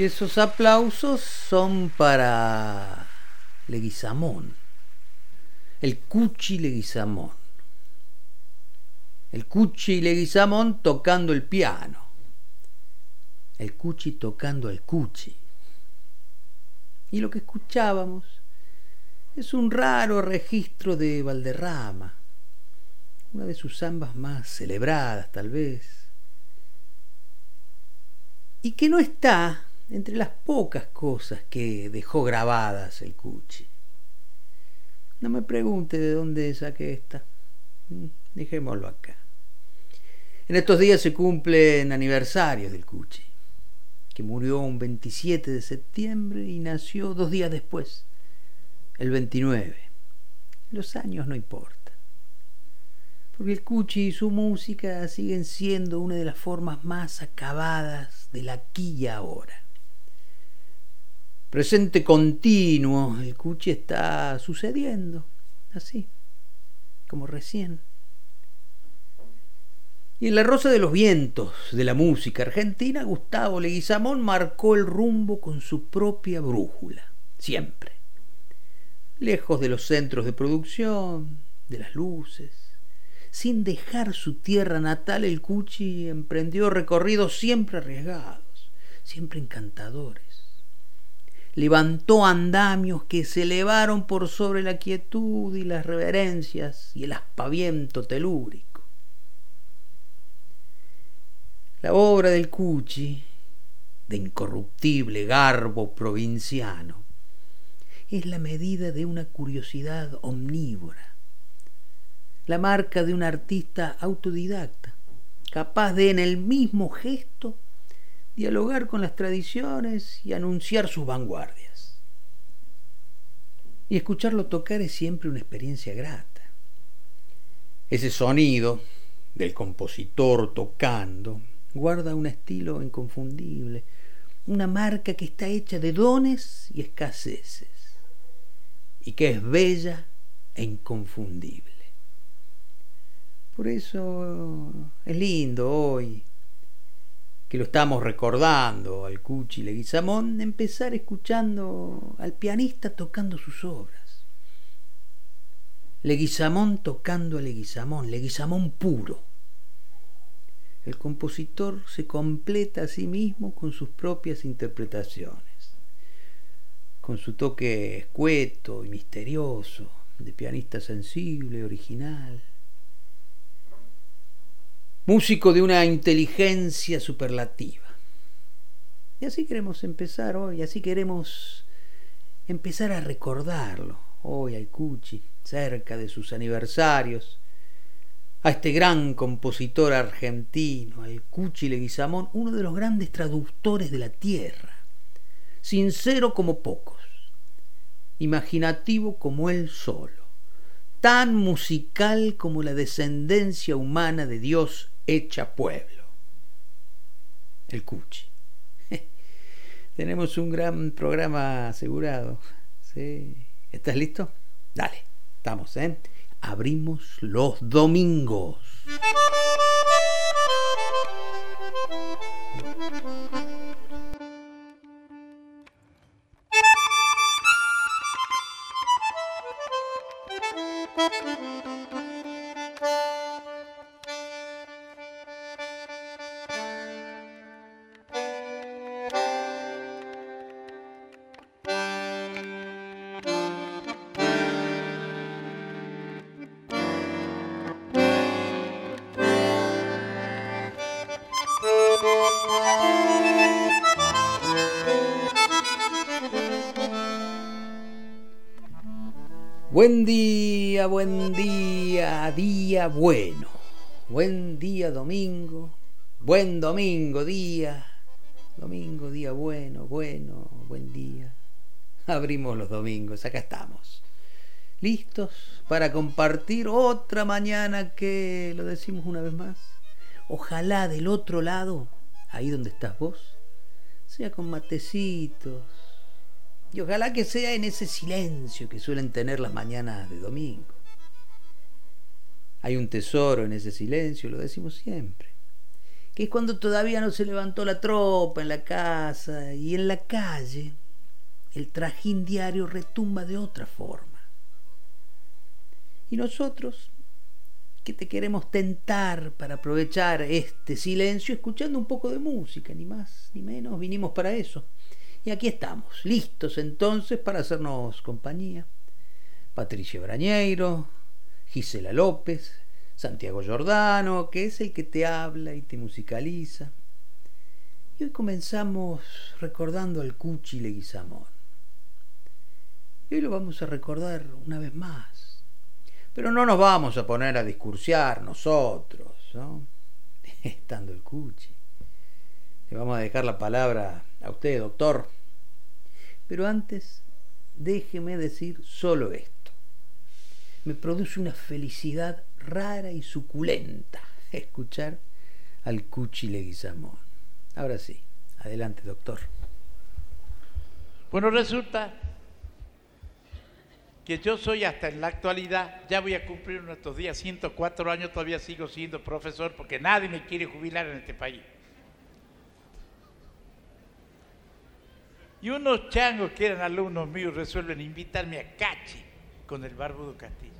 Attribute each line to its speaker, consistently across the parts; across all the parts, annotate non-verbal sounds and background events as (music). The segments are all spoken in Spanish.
Speaker 1: Y esos aplausos son para Leguizamón, el Cuchi Leguizamón. El Cuchi Leguizamón tocando el piano. El Cuchi tocando el Cuchi. Y lo que escuchábamos Es un raro registro de Valderrama, una de sus zambas más celebradas tal vez, y que no está entre las pocas cosas que dejó grabadas el Cuchi. No me pregunte de dónde saqué esta. Mm, dejémoslo acá. En estos días se cumplen aniversarios del Cuchi, que murió un 27 de septiembre y nació dos días después, el 29. Los años no importan. Porque el Cuchi y su música siguen siendo una de las formas más acabadas de la aquí ahora presente continuo, el cuchi está sucediendo, así, como recién. Y en la Rosa de los Vientos de la música argentina, Gustavo Leguizamón marcó el rumbo con su propia brújula, siempre. Lejos de los centros de producción, de las luces, sin dejar su tierra natal, el Cuchi emprendió recorridos siempre arriesgados, siempre encantadores levantó andamios que se elevaron por sobre la quietud y las reverencias y el aspaviento telúrico. La obra del Cuchi, de incorruptible garbo provinciano, es la medida de una curiosidad omnívora, la marca de un artista autodidacta, capaz de en el mismo gesto dialogar con las tradiciones y anunciar sus vanguardias. Y escucharlo tocar es siempre una experiencia grata. Ese sonido del compositor tocando guarda un estilo inconfundible, una marca que está hecha de dones y escaseces, y que es bella e inconfundible. Por eso es lindo hoy que lo estamos recordando al Cuchi Leguizamón, empezar escuchando al pianista tocando sus obras. Leguizamón tocando a Leguizamón, Leguizamón puro. El compositor se completa a sí mismo con sus propias interpretaciones, con su toque escueto y misterioso, de pianista sensible, original músico de una inteligencia superlativa. Y así queremos empezar hoy, así queremos empezar a recordarlo hoy al Cuchi, cerca de sus aniversarios, a este gran compositor argentino, al Cuchi Leguizamón, uno de los grandes traductores de la tierra, sincero como pocos, imaginativo como él solo, tan musical como la descendencia humana de Dios hecha pueblo. El Cuchi. (laughs) Tenemos un gran programa asegurado. ¿Sí? ¿Estás listo? Dale, estamos, ¿eh? Abrimos los domingos. Buen día, buen día, día bueno. Buen día domingo, buen domingo día. Domingo, día bueno, bueno, buen día. (laughs) Abrimos los domingos, acá estamos. ¿Listos para compartir otra mañana que, lo decimos una vez más, ojalá del otro lado, ahí donde estás vos, sea con matecitos, y ojalá que sea en ese silencio que suelen tener las mañanas de domingo. Hay un tesoro en ese silencio, lo decimos siempre, que es cuando todavía no se levantó la tropa en la casa y en la calle el trajín diario retumba de otra forma. Y nosotros, que te queremos tentar para aprovechar este silencio escuchando un poco de música, ni más ni menos, vinimos para eso y aquí estamos, listos entonces para hacernos compañía, Patricia Brañeiro, Gisela López, Santiago Giordano, que es el que te habla y te musicaliza. Y hoy comenzamos recordando al Cuchi Leguizamón. Y hoy lo vamos a recordar una vez más. Pero no nos vamos a poner a discursiar nosotros, ¿no? (laughs) Estando el Cuchi. Le vamos a dejar la palabra a usted, doctor. Pero antes, déjeme decir solo esto. Me produce una felicidad rara y suculenta escuchar al Cuchi Leguizamón. Ahora sí, adelante, doctor.
Speaker 2: Bueno, resulta que yo soy hasta en la actualidad, ya voy a cumplir nuestros días 104 años, todavía sigo siendo profesor porque nadie me quiere jubilar en este país. Y unos changos que eran alumnos míos resuelven invitarme a Cachi con el Barbudo Castillo.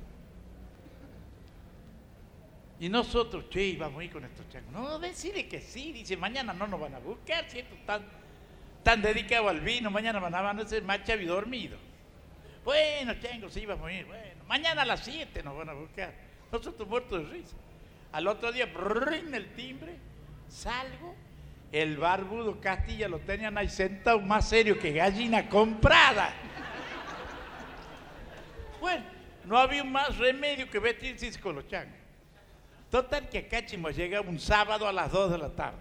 Speaker 2: Y nosotros, che, vamos a ir con estos changos. No, decide que sí, dice, mañana no nos van a buscar, ¿cierto? Están tan dedicados al vino, mañana van a amanecer más y dormido. Bueno, changos, sí, vamos a ir. Bueno, mañana a las 7 nos van a buscar. Nosotros muertos de risa. Al otro día, en el timbre, salgo, el barbudo Castilla lo tenían ahí sentado más serio que gallina comprada. Bueno, no había más remedio que vestirse con los changos. Total que acá hemos llegado un sábado a las 2 de la tarde.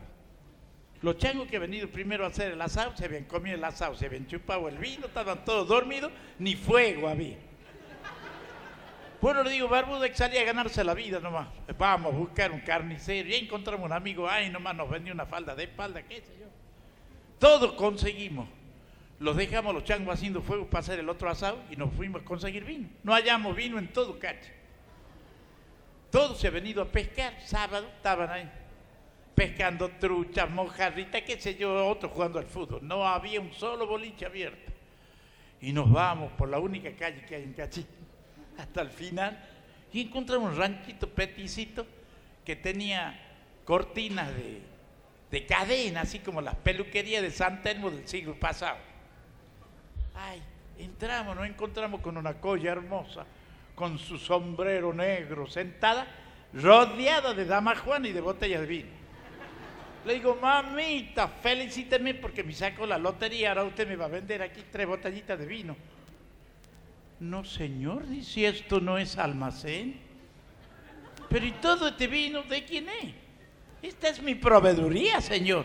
Speaker 2: Los changos que venido primero a hacer el asado se habían comido el asado, se habían chupado el vino, estaban todos dormidos, ni fuego había. Bueno, le digo, Barbudo que salía a ganarse la vida nomás. Vamos a buscar un carnicero. Y encontramos un amigo, ay, nomás nos vendió una falda de espalda, qué sé yo. Todos conseguimos. Los dejamos los changos haciendo fuego para hacer el otro asado y nos fuimos a conseguir vino. No hallamos vino en todo cacho. Todos se han venido a pescar, sábado estaban ahí, pescando truchas, mojarritas, qué sé yo, otros jugando al fútbol. No había un solo boliche abierto. Y nos vamos por la única calle que hay en Cachí, hasta el final, y encontramos un ranchito peticito que tenía cortinas de, de cadena, así como las peluquerías de San Telmo del siglo pasado. Ay, entramos, nos encontramos con una colla hermosa con su sombrero negro, sentada, rodeada de dama Juan y de botellas de vino. Le digo, mamita, felicíteme porque me saco la lotería, ahora usted me va a vender aquí tres botellitas de vino. No, señor, dice, esto no es almacén. Pero ¿y todo este vino de quién es? Esta es mi proveeduría, señor.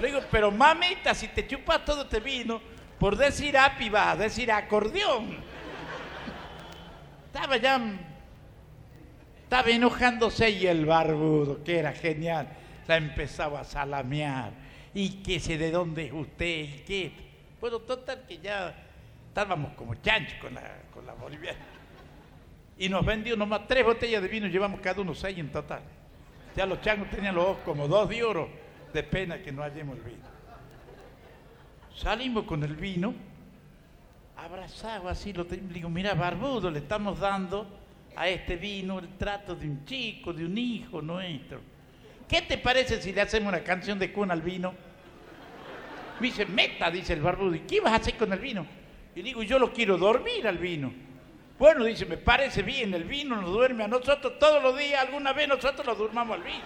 Speaker 2: Le digo, pero mamita, si te chupas todo este vino, por decir api va a decir acordeón estaba ya, estaba enojándose y el barbudo, que era genial, la empezaba a salamear. Y que sé de dónde es usted y qué. Bueno, total que ya estábamos como chanchos con la, con la boliviana. Y nos vendió nomás tres botellas de vino, llevamos cada uno seis en total. Ya los changos tenían los ojos como dos de oro, de pena que no hallemos el vino. Salimos con el vino abrazado así, lo digo, mira, barbudo, le estamos dando a este vino el trato de un chico, de un hijo nuestro. ¿Qué te parece si le hacemos una canción de cuna al vino? Me dice, meta, dice el barbudo, ¿y qué vas a hacer con el vino? Y digo, yo lo quiero dormir al vino. Bueno, dice, me parece bien, el vino nos duerme a nosotros todos los días, alguna vez nosotros lo durmamos al vino.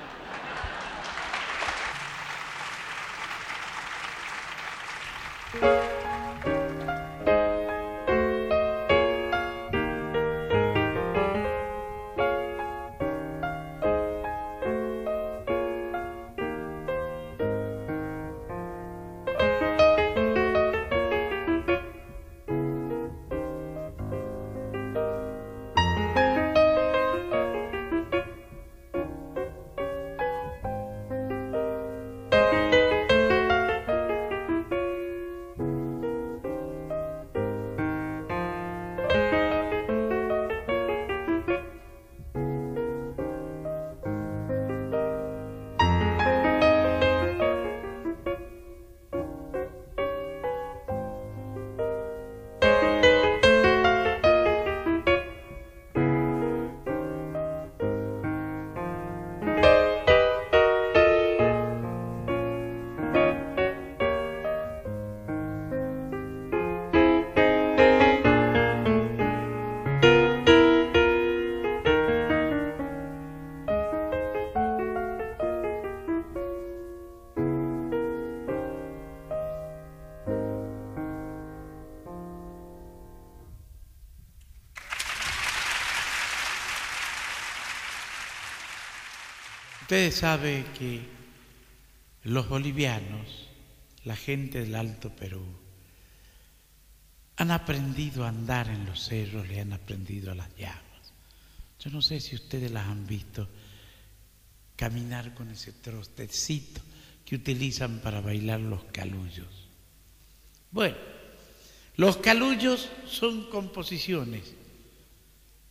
Speaker 2: Ustedes saben que los bolivianos, la gente del Alto Perú, han aprendido a andar en los cerros, le han aprendido a las llamas. Yo no sé si ustedes las han visto caminar con ese trostecito que utilizan para bailar los calullos. Bueno, los calullos son composiciones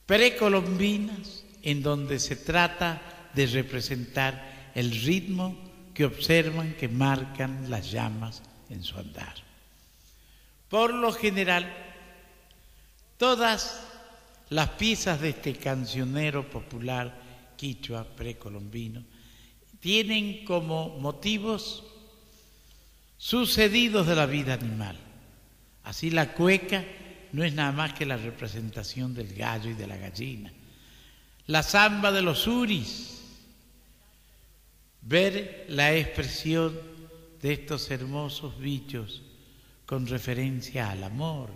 Speaker 2: precolombinas en donde se trata de representar el ritmo que observan que marcan las llamas en su andar. Por lo general, todas las piezas de este cancionero popular quichua precolombino tienen como motivos sucedidos de la vida animal. Así la cueca no es nada más que la representación del gallo y de la gallina. La zamba de los uris, ver la expresión de estos hermosos bichos con referencia al amor.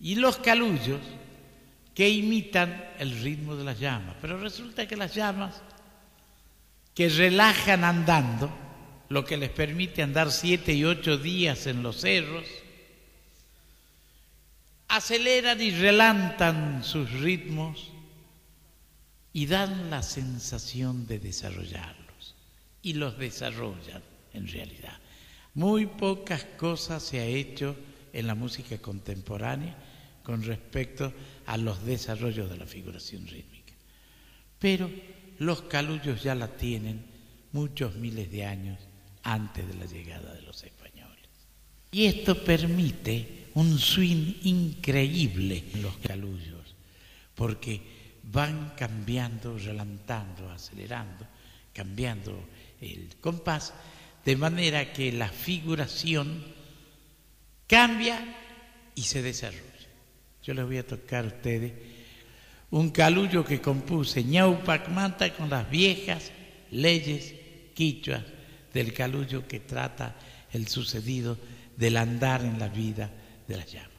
Speaker 2: Y los calullos que imitan el ritmo de las llamas. Pero resulta que las llamas que relajan andando, lo que les permite andar siete y ocho días en los cerros, aceleran y relantan sus ritmos y dan la sensación de desarrollarlos. Y los desarrollan en realidad. Muy pocas cosas se ha hecho en la música contemporánea con respecto a los desarrollos de la figuración rítmica. Pero los calullos ya la tienen muchos miles de años antes de la llegada de los españoles. Y esto permite un swing increíble en los calullos, porque van cambiando, relantando, acelerando, cambiando el compás, de manera que la figuración cambia y se desarrolla. Yo les voy a tocar a ustedes un calullo que compuse Ñaupac Manta con las viejas leyes quichuas del calullo que trata el sucedido del andar en la vida de las llamas.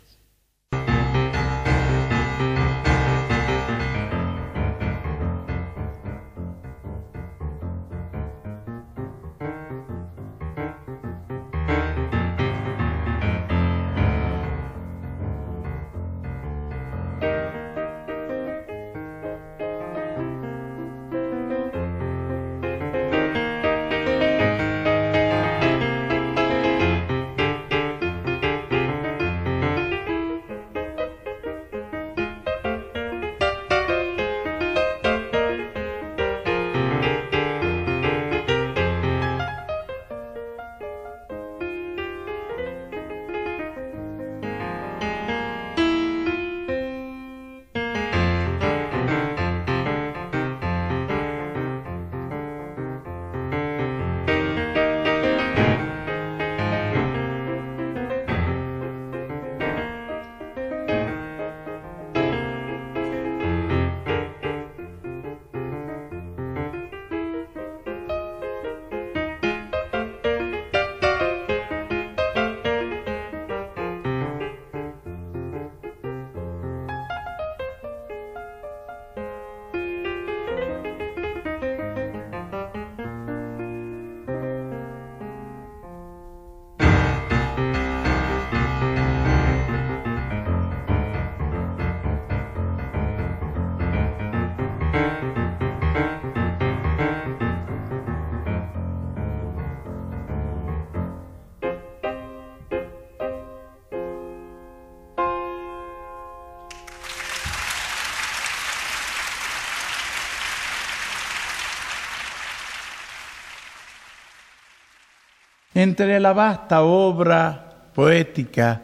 Speaker 2: Entre la vasta obra poética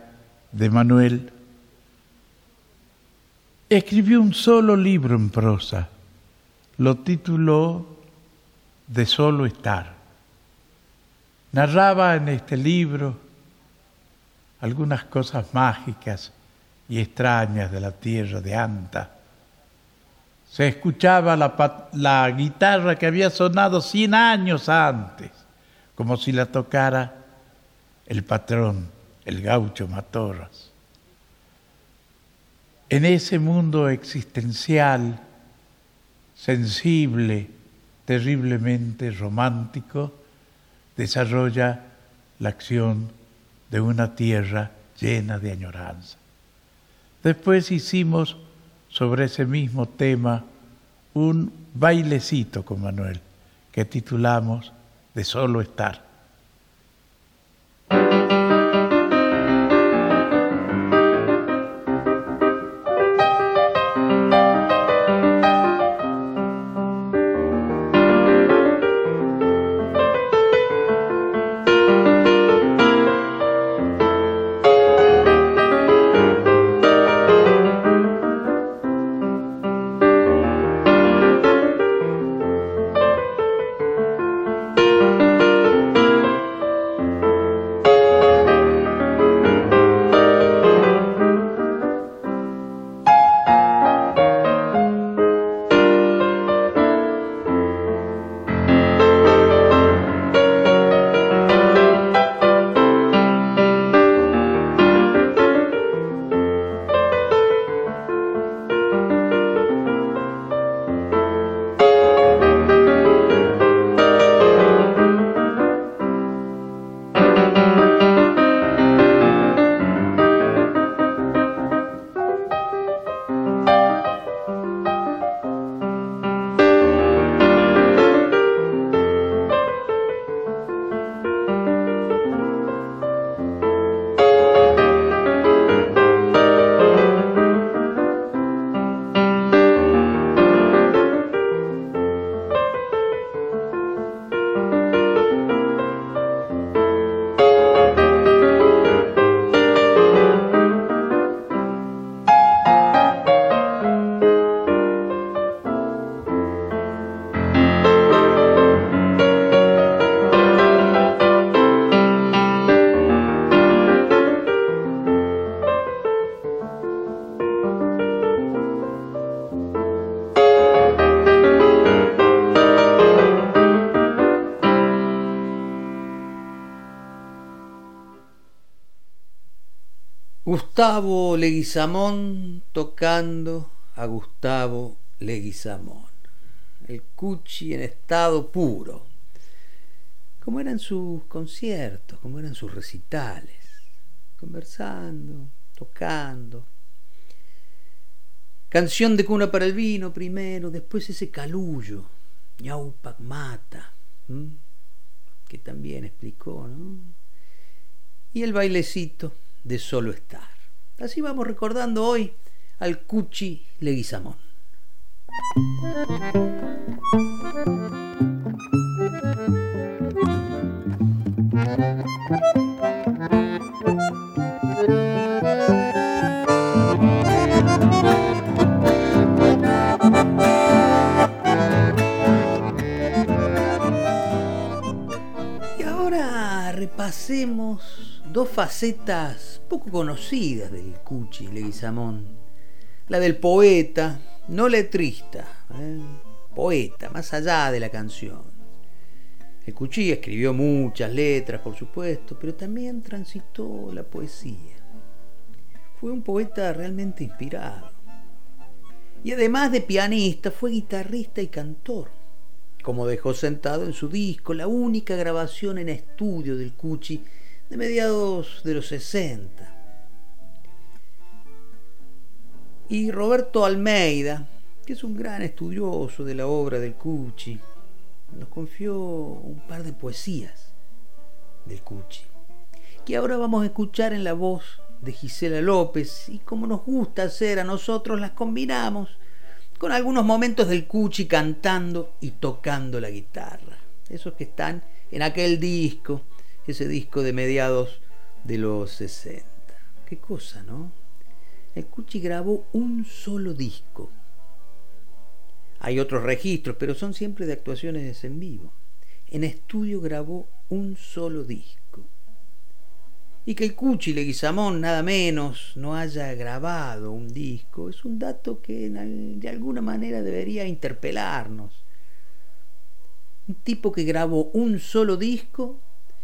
Speaker 2: de Manuel, escribió un solo libro en prosa. Lo tituló De solo estar. Narraba en este libro algunas cosas mágicas y extrañas de la tierra de Anta. Se escuchaba la, guitarra que había sonado cien años antes como si la tocara el patrón, el gaucho Matorras. En ese mundo existencial, sensible, terriblemente romántico, desarrolla la acción de una tierra llena de añoranza. Después hicimos sobre ese mismo tema un bailecito con Manuel que titulamos De solo estar.
Speaker 1: Gustavo Leguizamón tocando a Gustavo Leguizamón. El cuchi en estado puro. Como eran sus conciertos, como eran sus recitales. Conversando, tocando. Canción de cuna para el vino primero, después ese calullo, ñaupac mata, que también explicó, ¿no? Y el bailecito de solo estar. Así vamos recordando hoy al Cuchi Leguizamón. Y ahora repasemos dos facetas poco conocidas del Cuchi Leguizamón. La del poeta, no letrista, ¿eh? poeta, más allá de la canción. El Cuchi escribió muchas letras, por supuesto, pero también transitó la poesía. Fue un poeta realmente inspirado. Y además de pianista, fue guitarrista y cantor, como dejó sentado en su disco, la única grabación en estudio del Cuchi de mediados de los 60. Y Roberto Almeida, que es un gran estudioso de la obra del Cuchi, nos confió un par de poesías del Cuchi, que ahora vamos a escuchar en la voz de Gisela López y como nos gusta hacer a nosotros, las combinamos con algunos momentos del Cuchi cantando y tocando la guitarra, esos que están en aquel disco ese disco de mediados de los 60. Qué cosa, ¿no? El Cuchi grabó un solo disco. Hay otros registros, pero son siempre de actuaciones en vivo. En estudio grabó un solo disco. Y que el Cuchi Leguizamón, nada menos, no haya grabado un disco, es un dato que de alguna manera debería interpelarnos. Un tipo que grabó un solo disco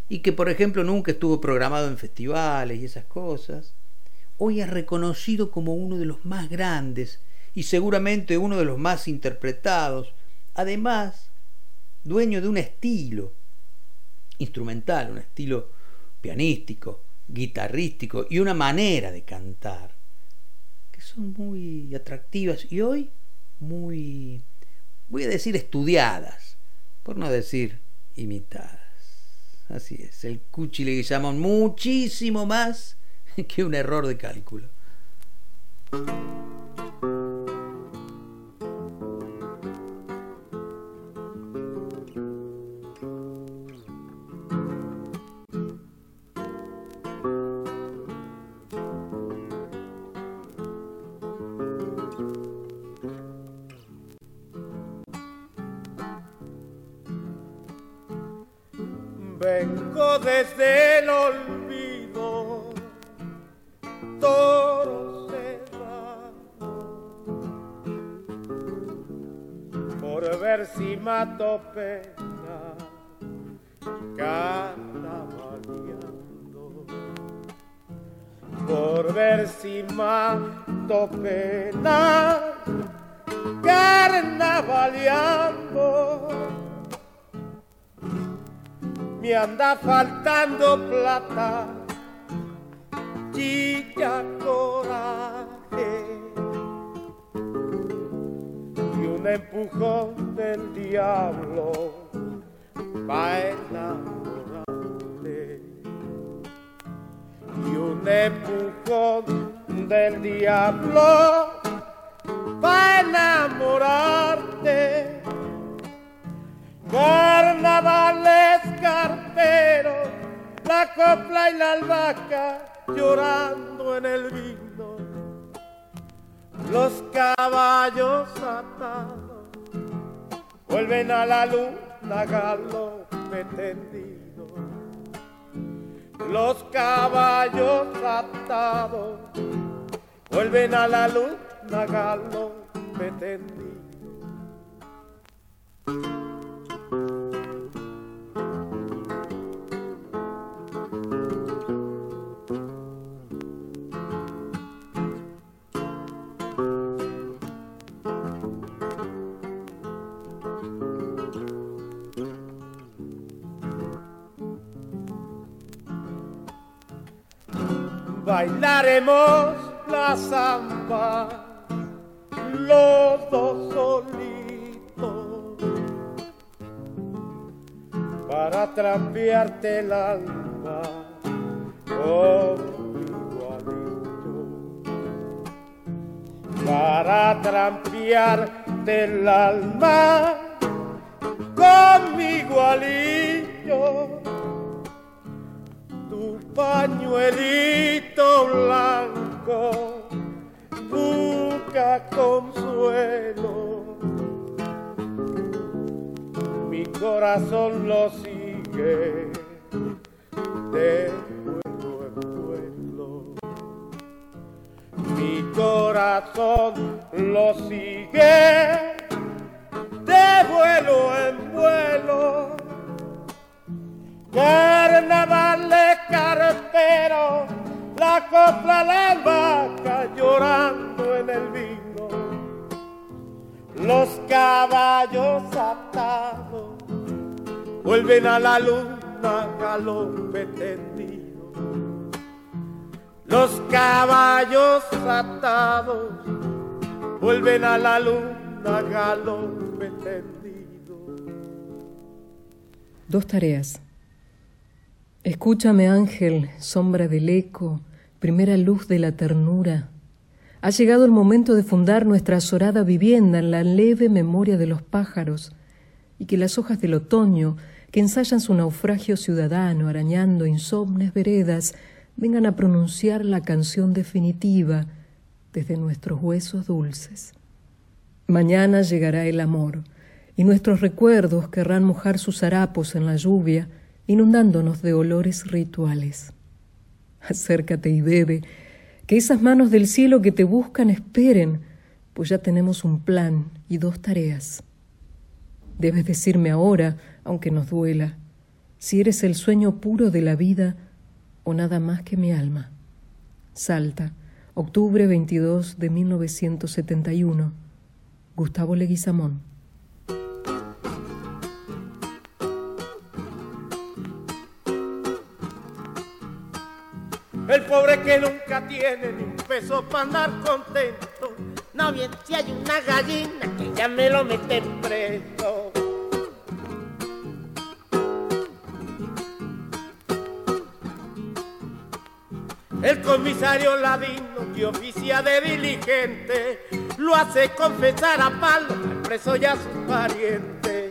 Speaker 1: y que por ejemplo nunca estuvo programado en festivales y esas cosas, hoy es reconocido como uno de los más grandes y seguramente uno de los más interpretados, además dueño de un estilo instrumental, un estilo pianístico, guitarrístico y una manera de cantar que son muy atractivas y hoy muy, voy a decir, estudiadas, por no decir imitadas. Así es, el Cuchi le llaman muchísimo más (laughs) que un error de cálculo.
Speaker 3: La luna galope tendido. El alma. Con igualito, para trampearte el alma. Con mi igualito pañuelito blanco. Busca consuelo. Mi corazón lo sigue de vuelo en vuelo. Mi corazón lo sigue de vuelo en vuelo Carnaval de carpero, la copla la vaca llorando en el vino, los caballos atados vuelven a la luna galope tendido. Los caballos atados vuelven a la luna galope tendido.
Speaker 4: Dos tareas Escúchame ángel, sombra del eco, primera luz de la ternura. Ha llegado el momento de fundar nuestra azorada vivienda en la leve memoria de los pájaros y que las hojas del otoño, que ensayan su naufragio ciudadano arañando insomnes veredas, vengan a pronunciar la canción definitiva desde nuestros huesos dulces. Mañana llegará el amor, y nuestros recuerdos querrán mojar sus harapos en la lluvia, inundándonos de olores rituales. Acércate y bebe, que esas manos del cielo que te buscan esperen, pues ya tenemos un plan y dos tareas. Debes decirme ahora, aunque nos duela, si eres el sueño puro de la vida o nada más que mi alma. Salta, octubre 22 de 1971. Gustavo Leguizamón.
Speaker 3: El pobre que nunca tiene ni un peso para andar contento
Speaker 5: no bien, si hay una gallina que ya me lo meten preso.
Speaker 3: El comisario ladino que oficia de diligente lo hace confesar a palo al preso y a sus parientes.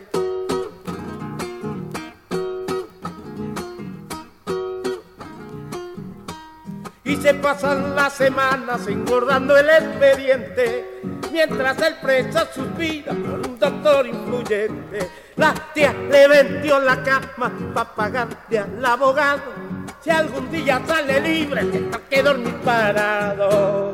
Speaker 3: Se pasan las semanas engordando el expediente, mientras el preso suspira por un doctor influyente. La tía le vendió la cama para pagarle al abogado si algún día sale libre, tendrá que dormir parado.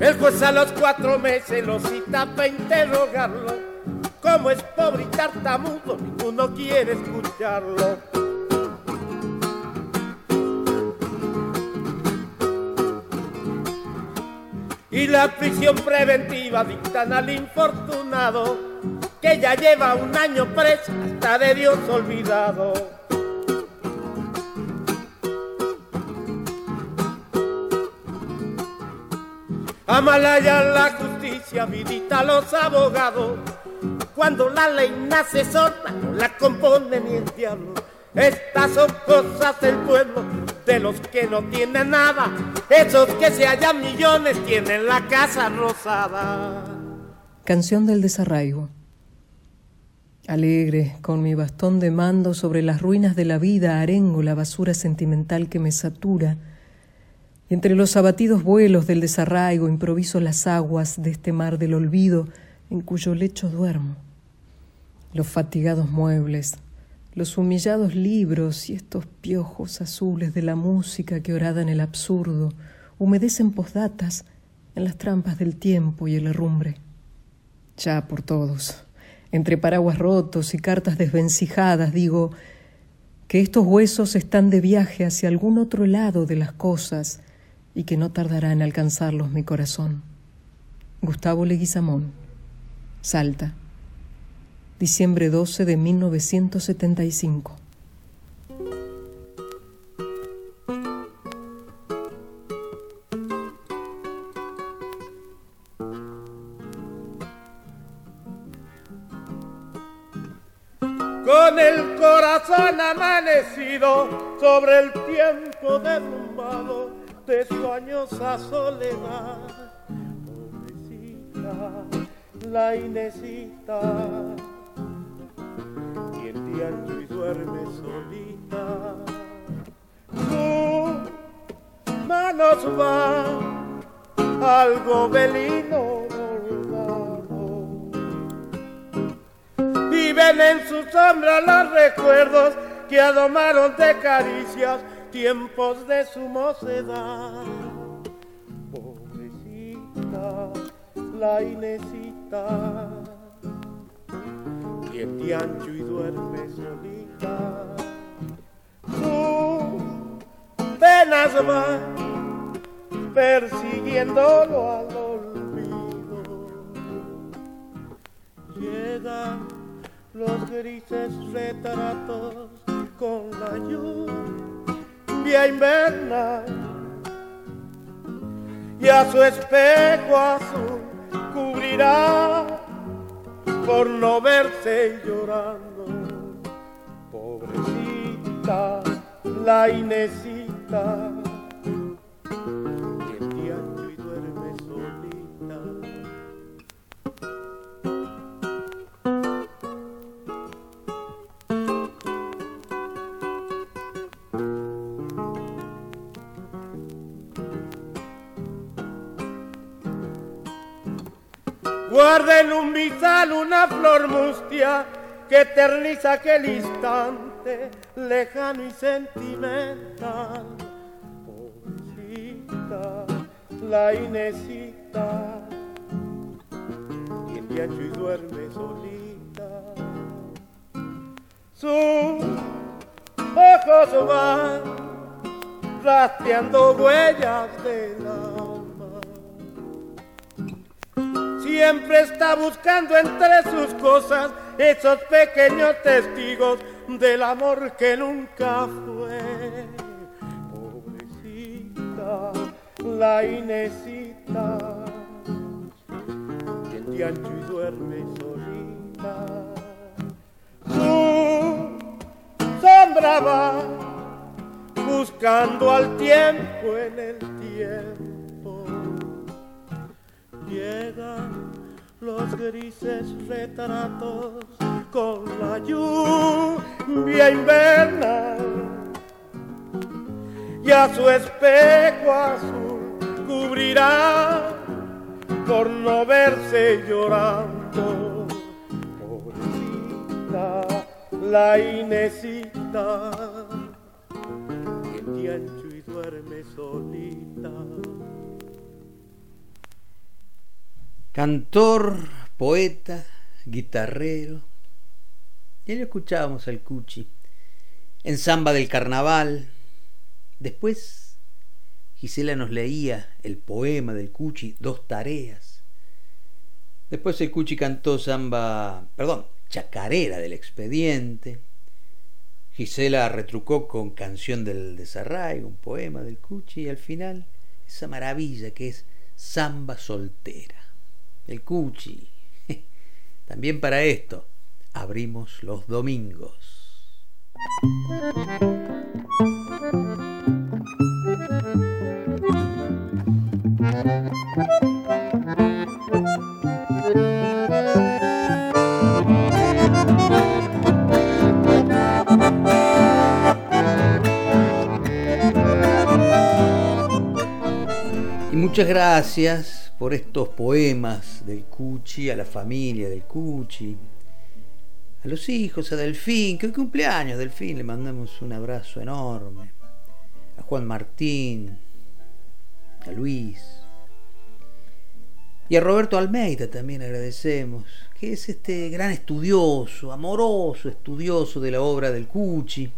Speaker 3: El juez a los cuatro meses lo cita para interrogarlo. Como es pobre y tartamudo, ninguno quiere escucharlo. y la prisión preventiva dictan al infortunado que ya lleva un año preso hasta de Dios olvidado. Amalaya la justicia, vidita los abogados. Cuando la ley nace sorda, no la compone ni el diablo. Estas son cosas del pueblo, de los que no tienen nada. Esos que se hallan millones tienen la casa rosada.
Speaker 4: Canción del desarraigo. Alegre, con mi bastón de mando sobre las ruinas de la vida, arengo la basura sentimental que me satura. Y entre los abatidos vuelos del desarraigo improviso las aguas de este mar del olvido en cuyo lecho duermo. Los fatigados muebles, los humillados libros y estos piojos azules de la música que orada en el absurdo humedecen posdatas en las trampas del tiempo y el herrumbre. Ya por todos, entre paraguas rotos y cartas desvencijadas, digo que estos huesos están de viaje hacia algún otro lado de las cosas y que no tardará en alcanzarlos mi corazón. Gustavo Leguizamón, Salta diciembre 12 de 1975.
Speaker 3: Con el corazón amanecido sobre el tiempo derrumbado de su añosa soledad. Pobrecita, la Inesita duerme solita. Su manos van al gobelino Y ven en su sombra los recuerdos que adomaron de caricias tiempos de su mocedad. Pobrecita, la Inesita y ancho y duerme solita. Sus penas van persiguiéndolo al olvido. Llegan los grises retratos con la lluvia invernal y a su espejo azul cubrirá por no verse llorando. La Inesita, y duerme solita. Guarda en un misal una flor mustia que eterniza aquel instante lejano y sentimental. Pobrecita, la Inesita, tiene ancho y duerme solita. Sus ojos van rastreando huellas de la siempre está buscando entre sus cosas esos pequeños testigos del amor que nunca fue. Pobrecita, la Inesita, quien de ancho y duerme solita. Su sombra va buscando al tiempo en el tiempo. Llegan los grises retratos con la lluvia invernal y a su espejo azul cubrirá por no verse llorando. Pobrecita, la Inesita, que ancho y duerme solita.
Speaker 1: Cantor, poeta, guitarrero. Ya lo escuchábamos al Cuchi. En Samba del Carnaval. Después Gisela nos leía el poema del Cuchi, Dos Tareas. Después el Cuchi cantó samba, perdón, chacarera del expediente. Gisela retrucó con Canción del Desarraigo, un poema del Cuchi, y al final esa maravilla que es samba soltera el cuchi. (laughs) También para esto abrimos los domingos. Muchas gracias por estos poemas del Cuchi, a la familia del Cuchi, a los hijos, a Delfín, que hoy cumpleaños, Delfín, le mandamos un abrazo enorme, a Juan Martín, a Luis, y a Roberto Almeida también agradecemos, que es este gran estudioso, amoroso estudioso de la obra del Cuchi,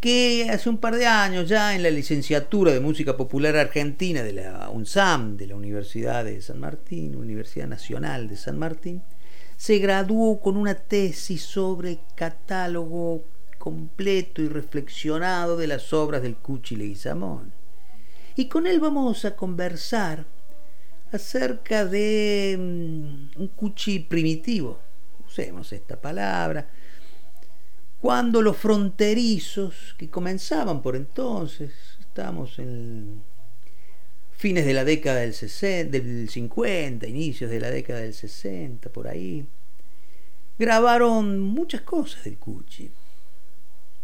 Speaker 1: que hace un par de años ya en la licenciatura de Música Popular Argentina de la UNSAM, de la Universidad de San Martín, Universidad Nacional de San Martín, se graduó con una tesis sobre catálogo completo y reflexionado de las obras del Cuchi Leguizamón. Y con él vamos a conversar acerca de mm, un Cuchi primitivo, usemos esta palabra, cuando los fronterizos que comenzaban por entonces, estamos en fines de la década del, 60, del 50, inicios de la década del 60, por ahí, grabaron muchas cosas del Cuchi.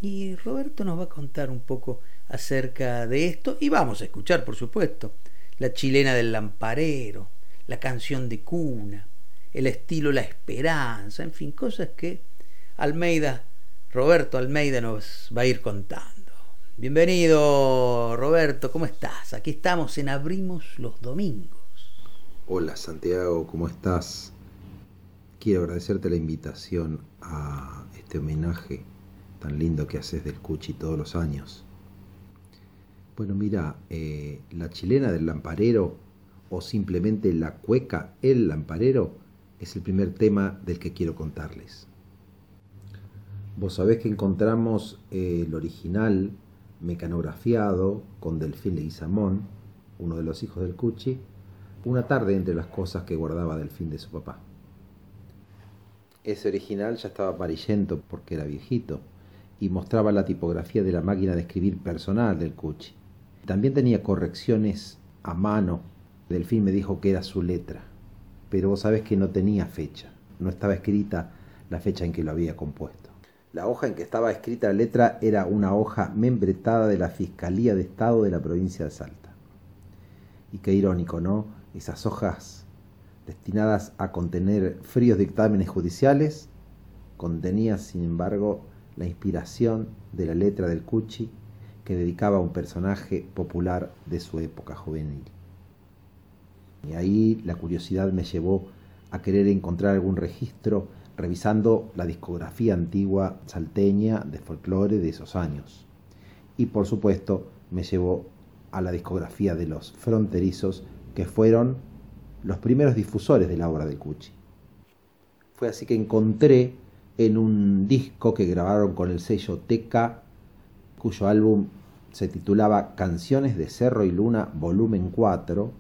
Speaker 1: Y Roberto nos va a contar un poco acerca de esto y vamos a escuchar, por supuesto, la chilena del lamparero, la canción de cuna, el estilo La Esperanza, en fin, cosas que Almeida Roberto Almeida nos va a ir contando. Bienvenido Roberto, ¿cómo estás? Aquí estamos en Abrimos los Domingos.
Speaker 6: Hola Santiago, ¿cómo estás? Quiero agradecerte la invitación a este homenaje tan lindo que haces del Cuchi todos los años. Bueno, mira, eh, la chilena del lamparero o simplemente la cueca El Lamparero es el primer tema del que quiero contarles. Vos sabés que encontramos eh, el original mecanografiado con Delfín Leguizamón, uno de los hijos del Cuchi, una tarde entre las cosas que guardaba Delfín de su papá. Ese original ya estaba amarillento porque era viejito y mostraba la tipografía de la máquina de escribir personal del Cuchi. También tenía correcciones a mano. Delfín me dijo que era su letra, pero vos sabés que no tenía fecha, no estaba escrita la fecha en que lo había compuesto. La hoja en que estaba escrita la letra era una hoja membretada de la Fiscalía de Estado de la provincia de Salta. Y qué irónico, ¿no? Esas hojas destinadas a contener fríos dictámenes judiciales, contenían, sin embargo, la inspiración de la letra del Cuchi que dedicaba a un personaje popular de su época juvenil. Y ahí la curiosidad me llevó a querer encontrar algún registro revisando la discografía antigua salteña de folclore de esos años. Y por supuesto me llevó a la discografía de los fronterizos que fueron los primeros difusores de la obra de Cuchi. Fue así que encontré en un disco que grabaron con el sello Teca, cuyo álbum se titulaba Canciones de Cerro y Luna, volumen 4.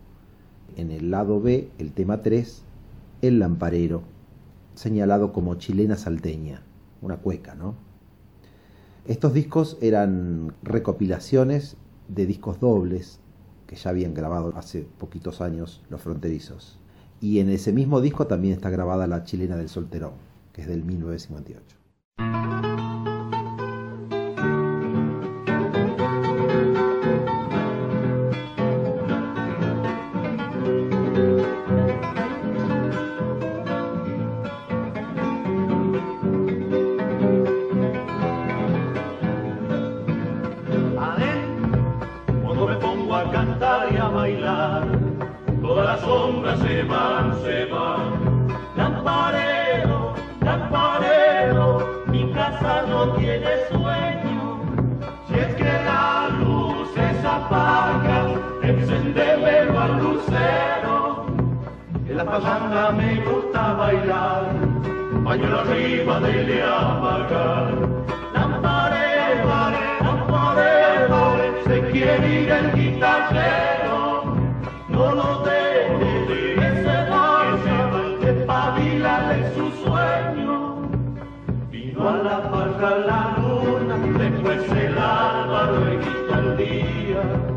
Speaker 6: En el lado B, el tema 3, El Lamparero, señalado como chilena salteña, una cueca, ¿no? Estos discos eran recopilaciones de discos dobles que ya habían grabado hace poquitos años los fronterizos. Y en ese mismo disco también está grabada La chilena del solterón, que es del 1958. pañuelo arriba
Speaker 7: de Liamacar. Lampare, lampare, lampare, se quiere ir el guitarrero, no lo dejes, que se vaya, despabila de su sueño. Vino a
Speaker 6: la farra la luna, después el árbol y quitó el día.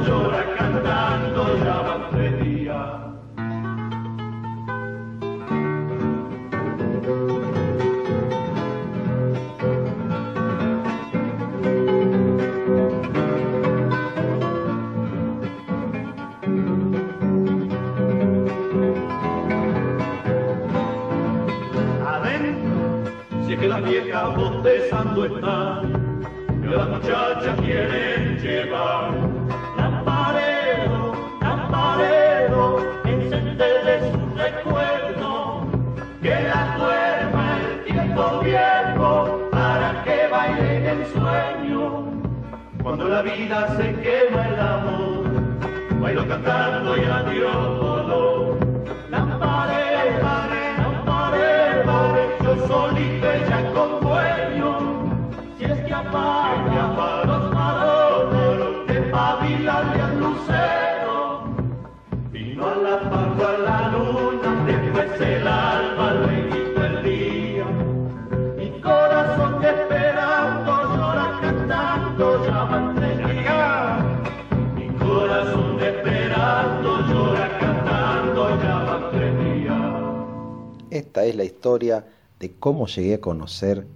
Speaker 6: Esta de cómo llegué a conocer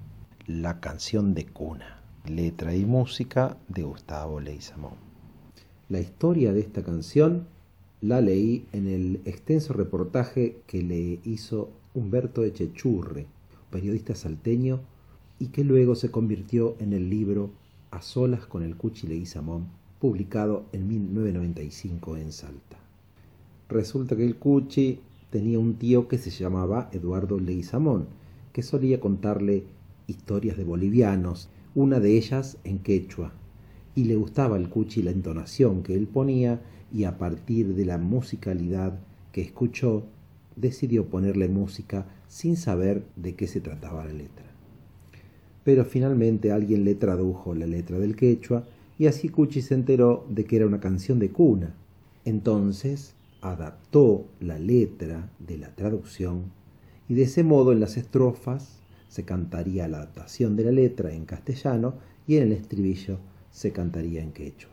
Speaker 6: la canción de cuna, letra y música de Gustavo Leizamón. La historia de esta canción la leí en el extenso reportaje que le hizo Humberto Echechurre, periodista salteño, y que luego se convirtió en el libro A solas con el Cuchi Leguizamón, publicado en 1995 en Salta. Resulta que el Cuchi tenía un tío que se llamaba Eduardo Leguizamón, que solía contarle historias de bolivianos, una de ellas en quechua, y le gustaba al Cuchi la entonación que él ponía y a partir de la musicalidad que escuchó, decidió ponerle música sin saber de qué se trataba la letra. Pero finalmente alguien le tradujo la letra del quechua y así Cuchi se enteró de que era una canción de cuna. Entonces adaptó la letra de la traducción y de ese modo en las estrofas se cantaría la adaptación de la letra en castellano y en el estribillo se cantaría en quechua.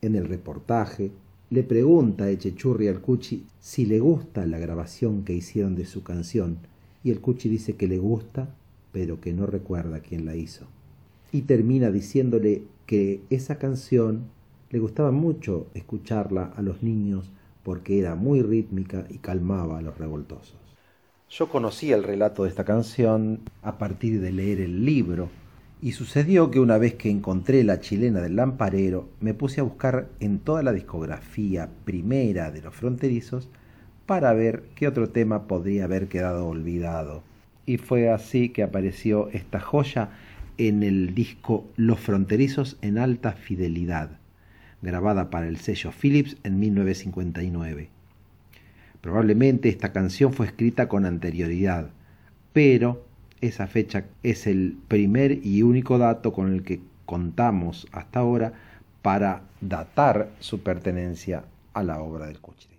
Speaker 6: En el reportaje le pregunta a Echechurri al Cuchi si le gusta la grabación que hicieron de su canción y el Cuchi dice que le gusta pero que no recuerda quién la hizo. Y termina diciéndole que esa canción le gustaba mucho escucharla a los niños porque era muy rítmica y calmaba a los revoltosos. Yo conocí el relato de esta canción a partir de leer el libro y sucedió que una vez que encontré la chilena del lamparero, me puse a buscar en toda la discografía primera de los fronterizos para ver qué otro tema podría haber quedado olvidado. Y fue así que apareció esta joya en el disco Los fronterizos en alta fidelidad, grabada para el sello Philips en 1959. Probablemente esta canción fue escrita con anterioridad, pero esa fecha es el primer y único dato con el que contamos hasta ahora para datar su pertenencia a la obra del Cuchi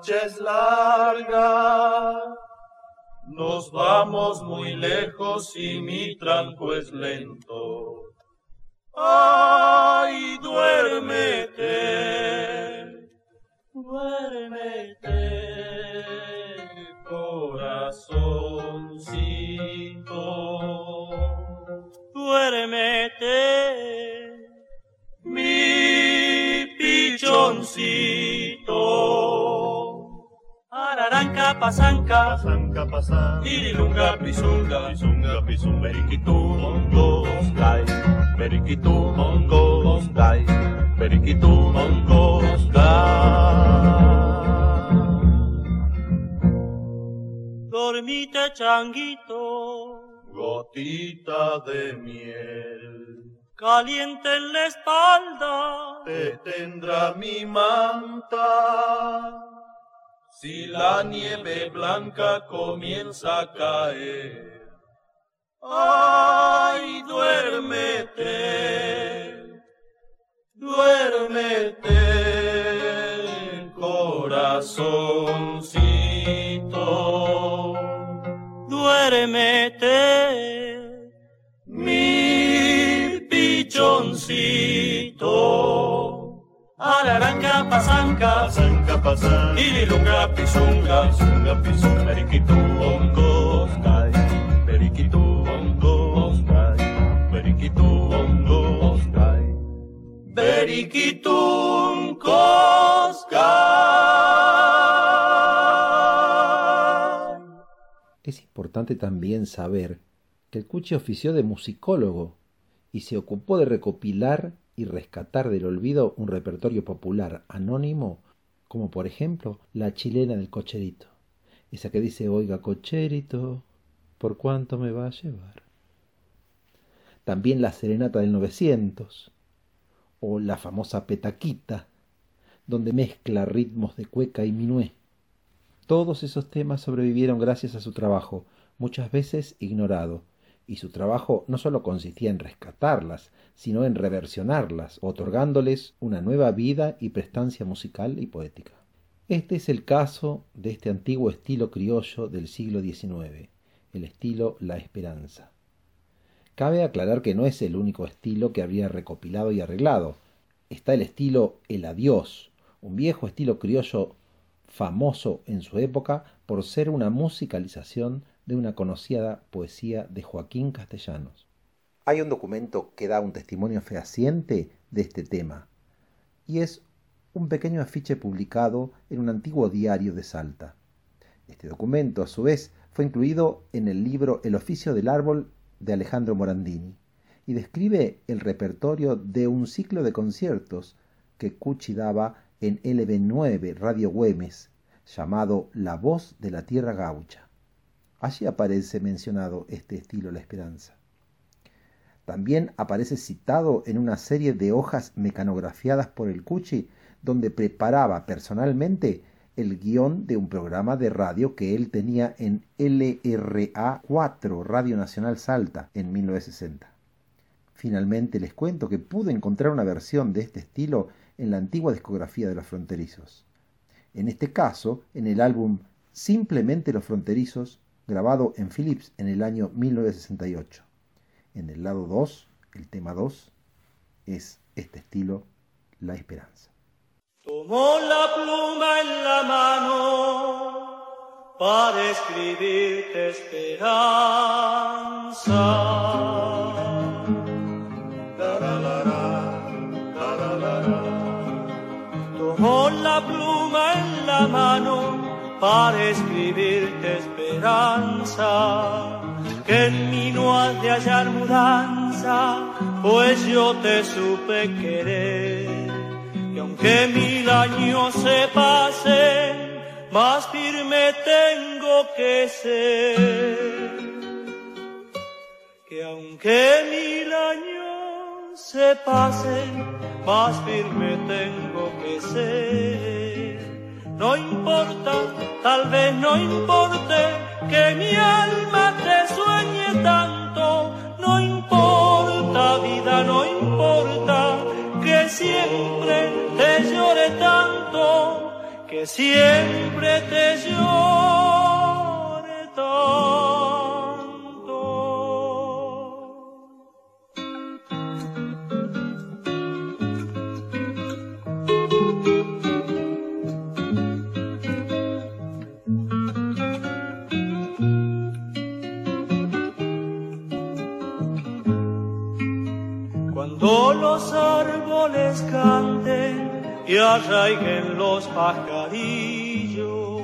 Speaker 8: la noche es larga. Nos vamos muy lejos y mi tranco es lento. Ay, duérmete, duérmete, corazoncito duérmete, mi pichoncito. Araranca, pasanca, pasanca, pasanca, irilunga, pisunga, pisunga, pisum, periquitu, mongo, sky, periquitu, mongo, sky, periquitu, mongo, sky. Dormite, changuito, gotita de miel. Caliente en la espalda, te tendrá mi manta. Si la nieve blanca comienza a caer, ay, duérmete, duérmete, corazoncito duérmete, Araranca, pasanca, pasanca, pasanca, ililunga, pisunga, pisunga, pisunga, periquitu, ongo, sky, periquitu, ongo, sky, periquitu, ongo, sky, periquitu,
Speaker 6: Es importante también saber que el Cuchi ofició de musicólogo y se ocupó de recopilar y rescatar del olvido un repertorio popular anónimo, como por ejemplo la chilena del cocherito, esa que dice, oiga cocherito, ¿por cuánto me va a llevar? También la serenata del 900, o la famosa petaquita, donde mezcla ritmos de cueca y minué. Todos esos temas sobrevivieron gracias a su trabajo, muchas veces ignorado, y su trabajo no sólo consistía en rescatarlas, sino en reversionarlas, otorgándoles una nueva vida y prestancia musical y poética. Este es el caso de este antiguo estilo criollo del siglo XIX, el estilo La Esperanza. Cabe aclarar que no es el único estilo que habría recopilado y arreglado. Está el estilo El Adiós, un viejo estilo criollo famoso en su época por ser una musicalización de una conocida poesía de Joaquín Castellanos. Hay un documento que da un testimonio fehaciente de este tema, y es un pequeño afiche publicado en un antiguo diario de Salta. Este documento, a su vez, fue incluido en el libro El oficio del árbol de Alejandro Morandini, y describe el repertorio de un ciclo de conciertos que Cucci daba en LB9 Radio Güemes, llamado La Voz de la Tierra Gaucha. Allí aparece mencionado este estilo La Esperanza. También aparece citado en una serie de hojas mecanografiadas por el Cuchi, donde preparaba personalmente el guion de un programa de radio que él tenía en LRA 4, Radio Nacional Salta, en 1960. Finalmente les cuento que pude encontrar una versión de este estilo en la antigua discografía de los fronterizos. En este caso, en el álbum Simplemente los fronterizos, grabado en Philips en el año 1968. En el lado 2, el tema 2, es este estilo, La Esperanza.
Speaker 8: Tomó la pluma en la mano para escribirte esperanza. Tomó la pluma en la mano para escribirte esperanza. Que en mí has de hallar mudanza, pues yo te supe querer. Y aunque mil años se pasen, más firme tengo que ser. Que aunque mil años se pasen, más firme tengo que ser. No importa, tal vez no importe que mi alma no importa vida, no importa que siempre te llore tanto, que siempre te llore pajarillos.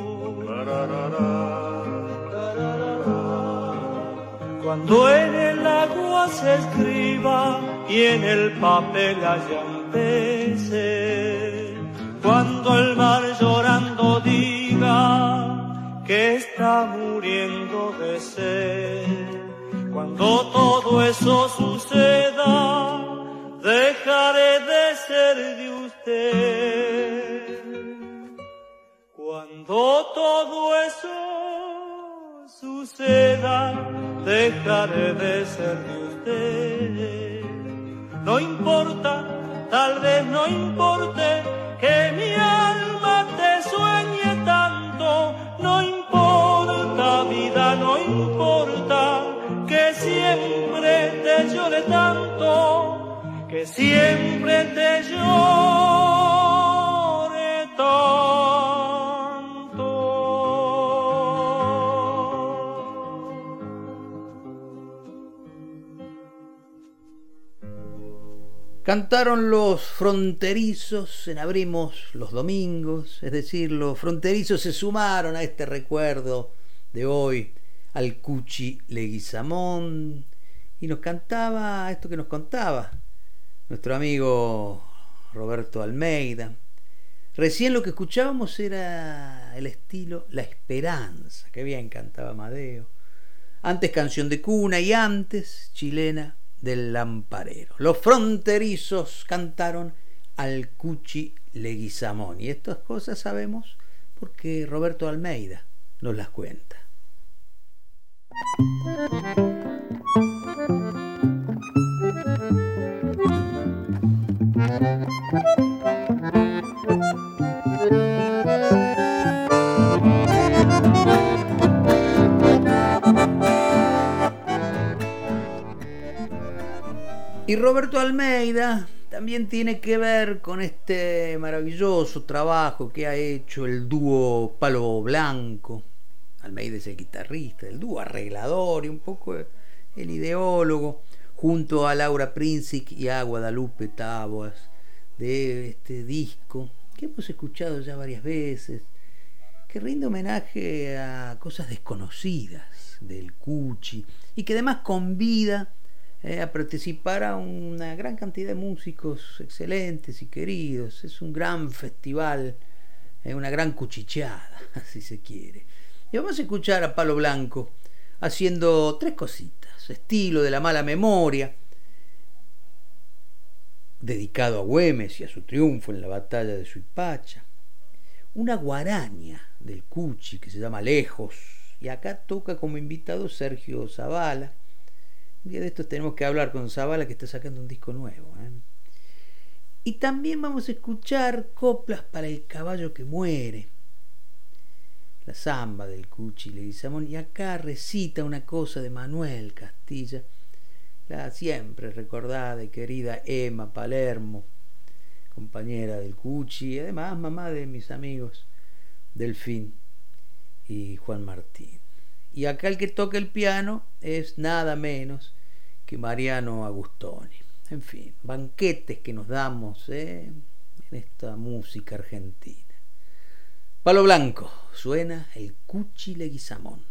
Speaker 8: Cuando en el agua se escriba y en el papel hayan peces. Cuando el mar llorando diga que está muriendo de sed. Cuando todo eso dejaré de ser de usted. No importa, tal vez no importe que mi alma te sueñe tanto. No importa, vida, no importa que siempre te llore tanto, que siempre te llore
Speaker 1: Cantaron los fronterizos en Abrimos los domingos, es decir, los fronterizos se sumaron a este recuerdo de hoy al Cuchi Leguizamón y nos cantaba esto que nos contaba nuestro amigo Roberto Almeida. Recién lo que escuchábamos era el estilo La Esperanza, que bien cantaba Amadeo. Antes canción de cuna y antes chilena del lamparero. Los fronterizos cantaron al Cuchi Leguizamón y estas cosas sabemos porque Roberto Almeida nos las cuenta. Y Roberto Almeida también tiene que ver con este maravilloso trabajo que ha hecho el dúo Palo Blanco. Almeida es el guitarrista, el dúo arreglador y un poco el ideólogo, junto a Laura Princic y a Guadalupe Taboas, de este disco que hemos escuchado ya varias veces, que rinde homenaje a cosas desconocidas del Cuchi y que además convida eh, a participar a una gran cantidad de músicos excelentes y queridos. Es un gran festival, eh, una gran cuchicheada, (laughs) si se quiere. Y vamos a escuchar a Palo Blanco haciendo tres cositas. Estilo de la mala memoria, dedicado a Güemes y a su triunfo en la batalla de Suipacha. Una guaraña del Cuchi que se llama Lejos. Y acá toca como invitado Sergio Zavala. De estos tenemos que hablar con Zavala que está sacando un disco nuevo. ¿eh? Y también vamos a escuchar coplas para el caballo que muere. La samba del Cuchi Leguizamón. Y acá recita una cosa de Manuel Castilla, la siempre recordada y querida Emma Palermo,
Speaker 9: compañera del Cuchi, y además mamá de mis amigos Delfín y Juan Martín. Y acá el que toca el piano es nada menos que Mariano Agustoni. En fin, banquetes que nos damos ¿eh? en esta música argentina. Palo Blanco, suena el Cuchi Leguizamón.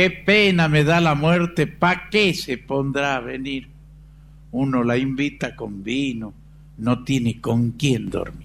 Speaker 2: Qué pena me da la muerte, ¿pa' qué se pondrá a venir? Uno la invita con vino, no tiene con quién dormir.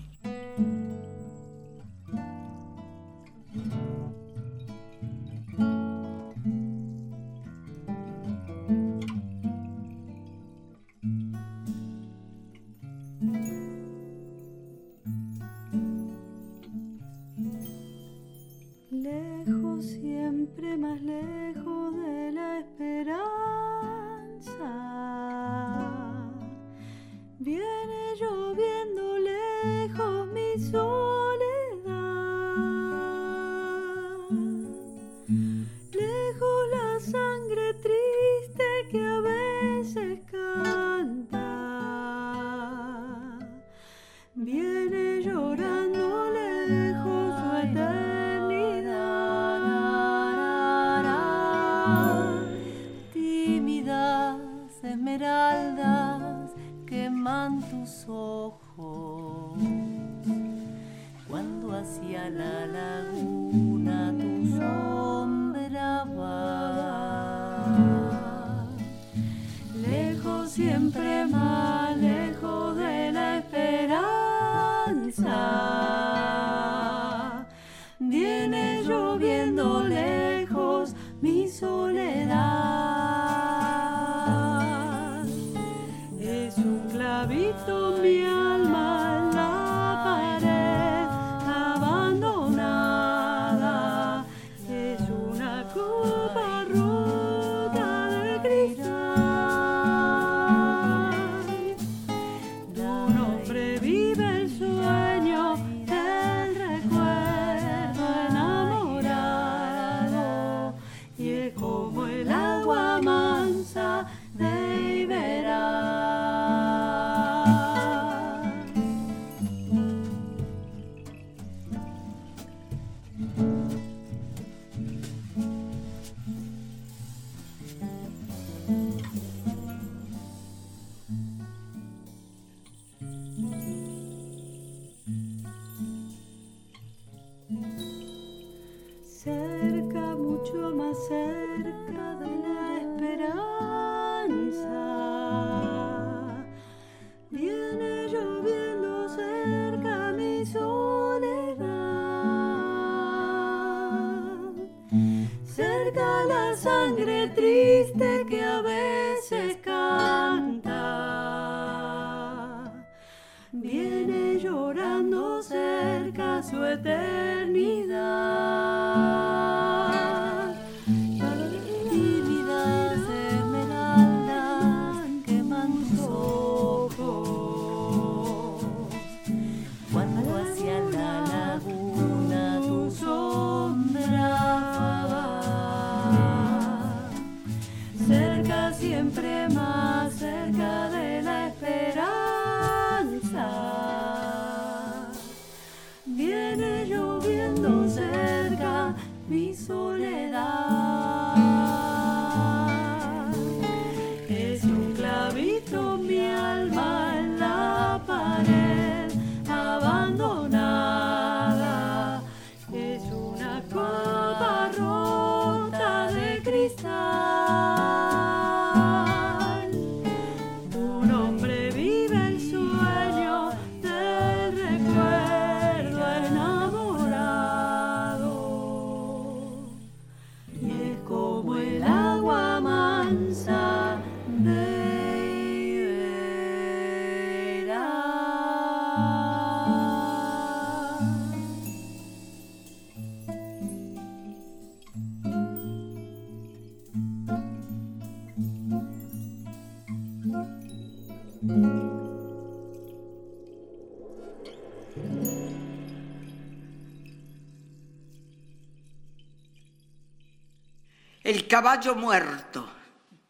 Speaker 10: Caballo muerto.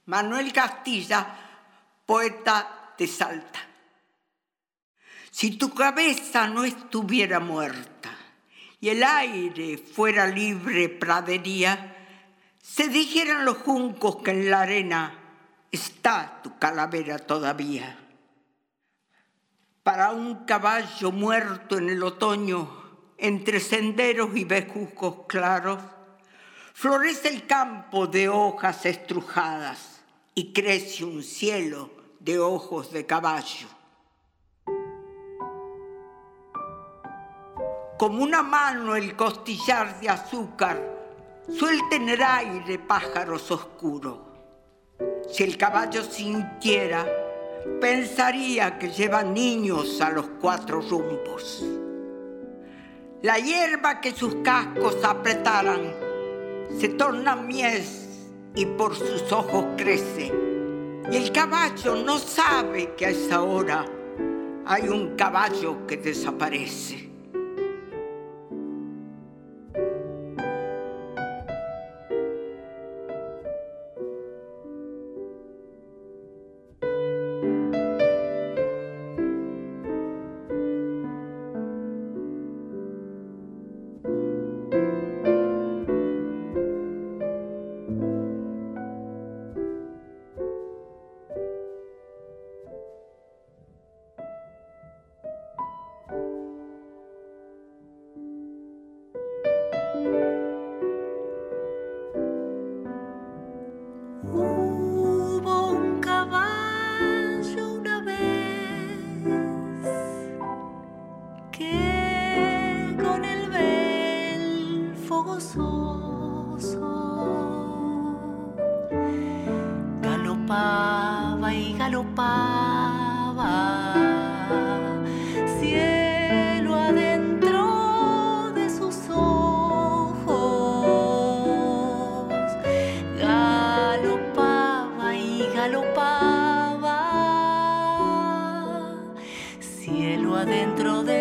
Speaker 10: Manuel Castilla, poeta de Salta. Si tu cabeza no estuviera muerta y el aire fuera libre pradería, se dijeran los juncos que en la arena está tu calavera todavía. Para un caballo muerto en el otoño, entre senderos y bejucos claros, florece el campo de hojas estrujadas y crece un cielo de ojos de caballo. Como una mano el costillar de azúcar, suelta en el aire pájaros oscuros. Si el caballo sintiera, pensaría que lleva niños a los cuatro rumbos. La hierba que sus cascos apretaran se torna mies y por sus ojos crece. Y el caballo no sabe que a esa hora hay un caballo que desaparece.
Speaker 9: Adentro de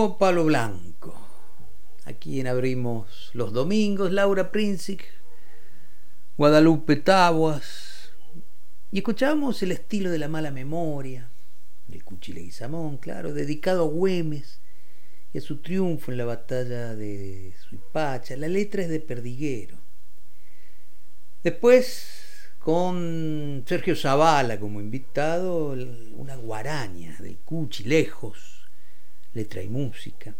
Speaker 1: Dúo Palo Blanco. A quien abrimos los domingos, Laura Princic, Guadalupe Taboas, Y escuchábamos el estilo de la mala memoria, del Cuchile Guizamón, claro, dedicado a Güemes y a su triunfo en la batalla de Suipacha. La letra es de Perdiguero. Después, con Sergio Zavala como invitado, una guaraña del Cuchi, lejos, letra y música.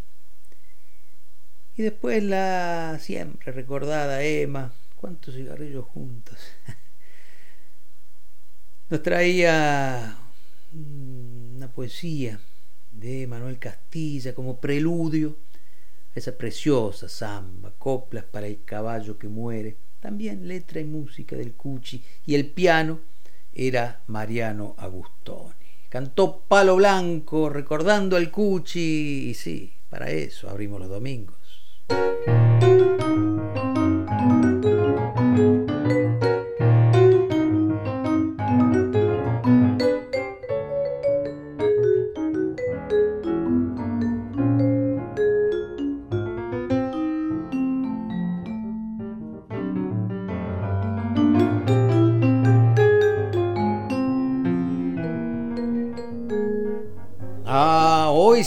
Speaker 1: Y después la siempre recordada Emma, cuántos cigarrillos juntos. (laughs) Nos traía una poesía de Manuel Castilla como preludio a esa preciosa samba, coplas para el caballo que muere, también letra y música del Cuchi, y el piano era Mariano Agustoni. Cantó Palo Blanco recordando al Cuchi, y sí, para eso abrimos los domingos.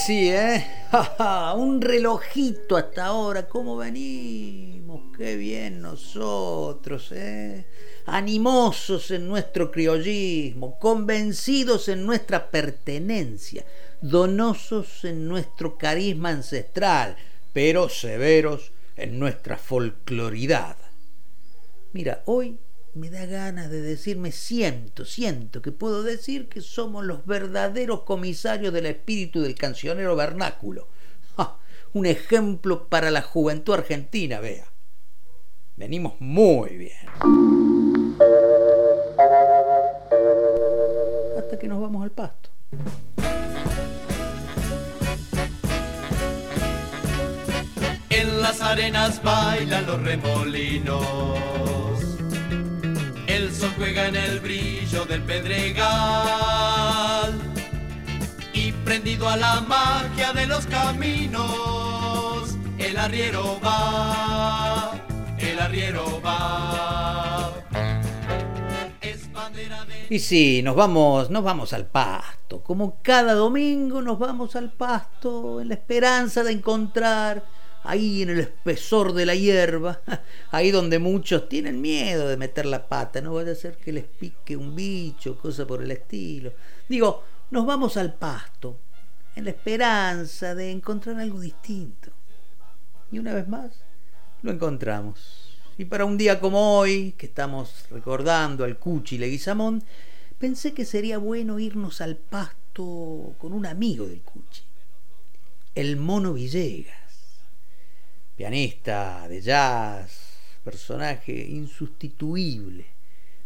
Speaker 1: Sí, ¿eh? (laughs) Un relojito hasta ahora, ¿cómo venimos? Qué bien nosotros, ¿eh? Animosos en nuestro criollismo, convencidos en nuestra pertenencia, donosos en nuestro carisma ancestral, pero severos en nuestra folcloridad. Mira, hoy me da ganas de decirme siento, siento que puedo decir que somos los verdaderos comisarios del espíritu del cancionero vernáculo. Un ejemplo para la juventud argentina, vea. Venimos muy bien. Hasta que nos vamos al pasto.
Speaker 11: En las arenas bailan los remolinos sol juega en el brillo del pedregal y prendido a la magia de los caminos, el arriero va, el arriero va.
Speaker 1: Y sí, nos vamos, nos vamos al pasto. Como cada domingo nos vamos al pasto en la esperanza de encontrar ahí en el espesor de la hierba, (laughs) ahí donde muchos tienen miedo de meter la pata, no vaya a ser que les pique un bicho, cosa por el estilo. Digo, nos vamos al pasto, en la esperanza de encontrar algo distinto. Y una vez más, lo encontramos. Y para un día como hoy, que estamos recordando al Cuchi Leguizamón, pensé que sería bueno irnos al pasto con un amigo del Cuchi, el Mono Villegas pianista de jazz, personaje insustituible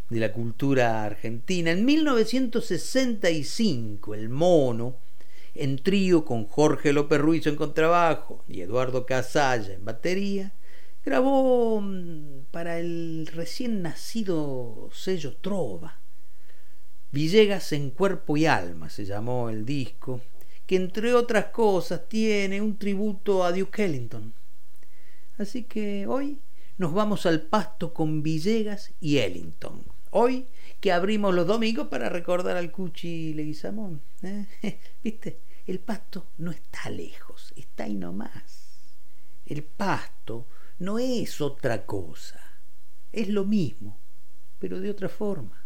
Speaker 1: de la cultura argentina. En 1965, el mono, en trío con Jorge López Ruiz en contrabajo y Eduardo Casalla en batería, grabó mm, para el recién nacido sello Trova. Villegas en cuerpo y alma se llamó el disco, que entre otras cosas tiene un tributo a Duke Ellington Así que hoy nos vamos al pasto con Villegas y Ellington. Hoy que abrimos los domingos para recordar al Cuchi Leguizamón. ¿eh? (laughs) ¿Viste? El pasto no está lejos, está ahí nomás. El pasto no es otra cosa, es lo mismo, pero de otra forma.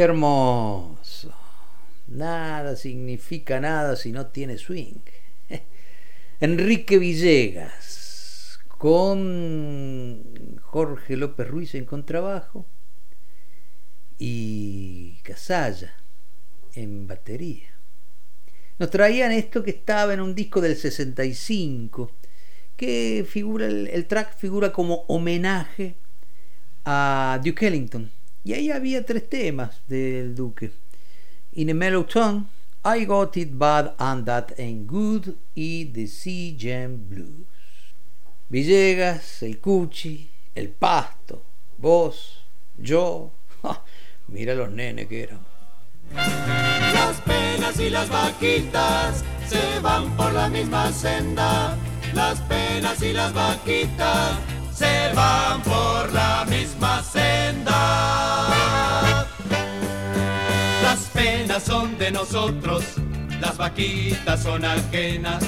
Speaker 1: Hermoso. Nada significa nada si no tiene swing. (laughs) Enrique Villegas con Jorge López Ruiz en contrabajo y Casalla en batería. Nos traían esto que estaba en un disco del 65, que figura, el track figura como homenaje a Duke Ellington y ahí había tres temas del Duque. In a Mellow Tone, I Got It Bad and That Ain't Good y The Sea Blues. Villegas, el Cuchi, el Pasto, vos, yo. (laughs) mira los nenes que eran.
Speaker 12: Las penas y las vaquitas se van por la misma senda. Las penas y las vaquitas se van por la misma senda. Las penas son de nosotros, las vaquitas son ajenas.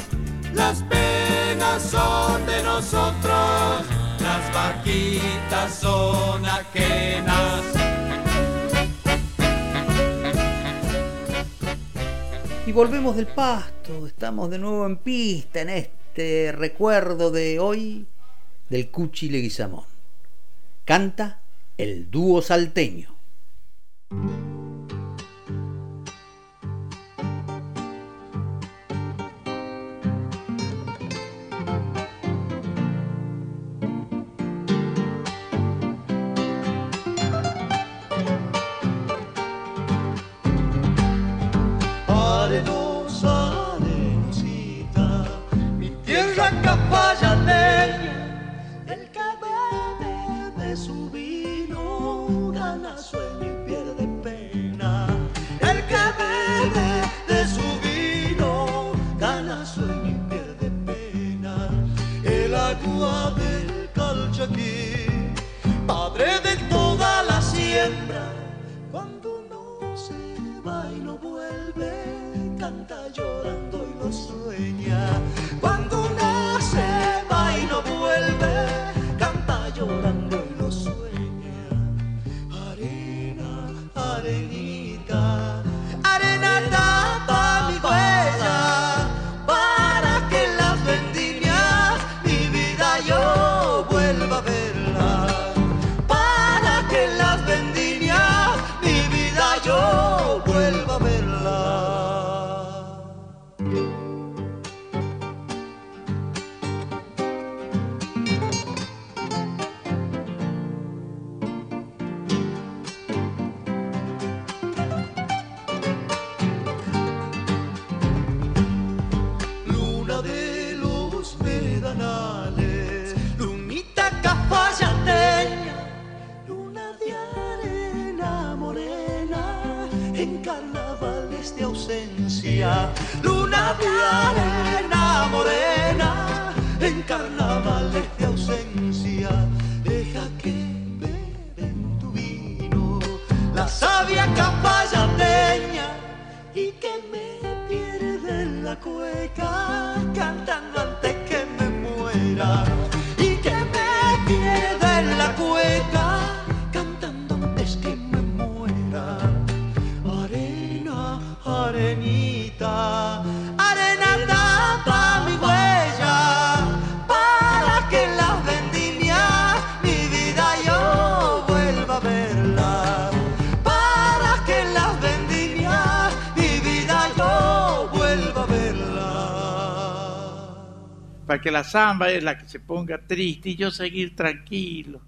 Speaker 12: Las penas son de nosotros, las vaquitas son ajenas.
Speaker 1: Y volvemos del pasto, estamos de nuevo en pista en este recuerdo de hoy del Cuchi Leguizamón. Canta el dúo salteño.
Speaker 2: Magdalena morena, en carnavales de ausencia, deja que beben tu vino la sabia campallateña y que me pierde la cueva. para que
Speaker 7: la samba es la que se ponga triste y yo seguir tranquilo.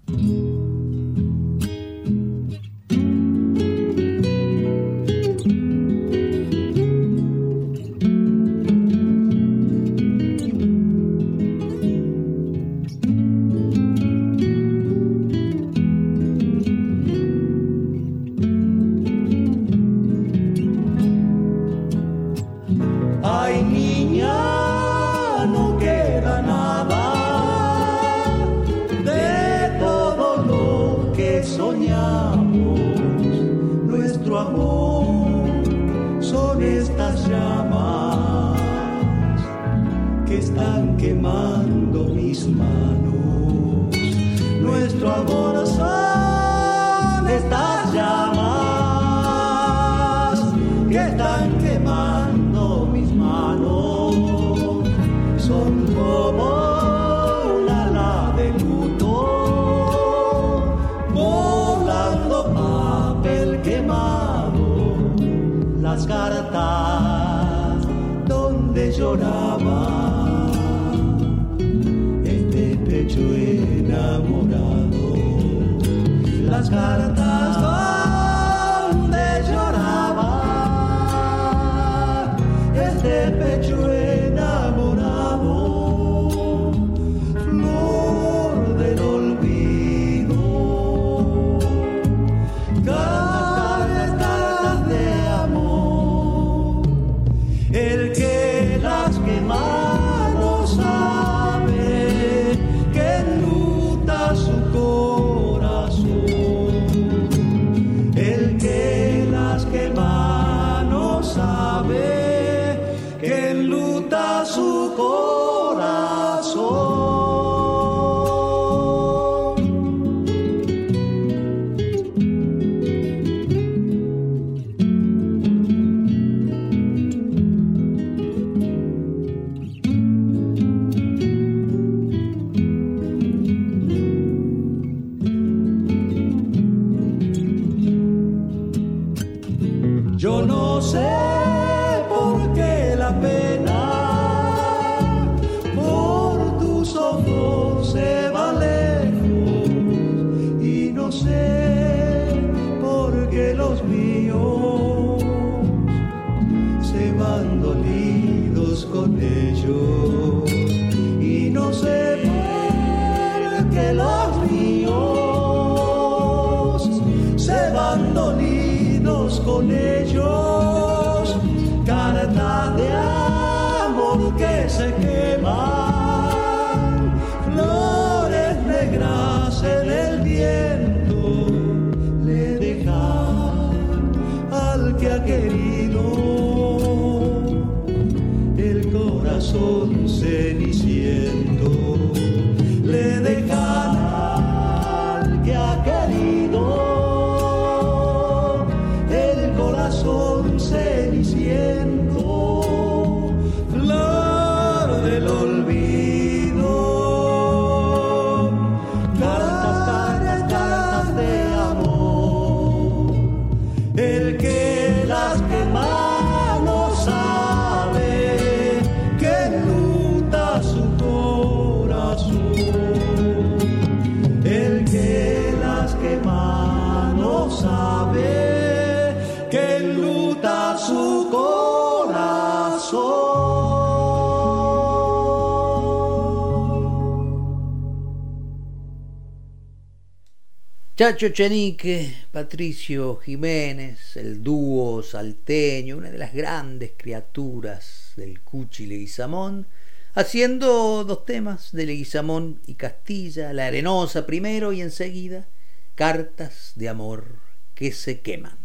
Speaker 1: Chacho Chenique, Patricio Jiménez, el dúo salteño, una de las grandes criaturas del Cuchi Leguizamón, haciendo dos temas de Leguizamón y Castilla, La Arenosa primero y enseguida Cartas de Amor que se queman.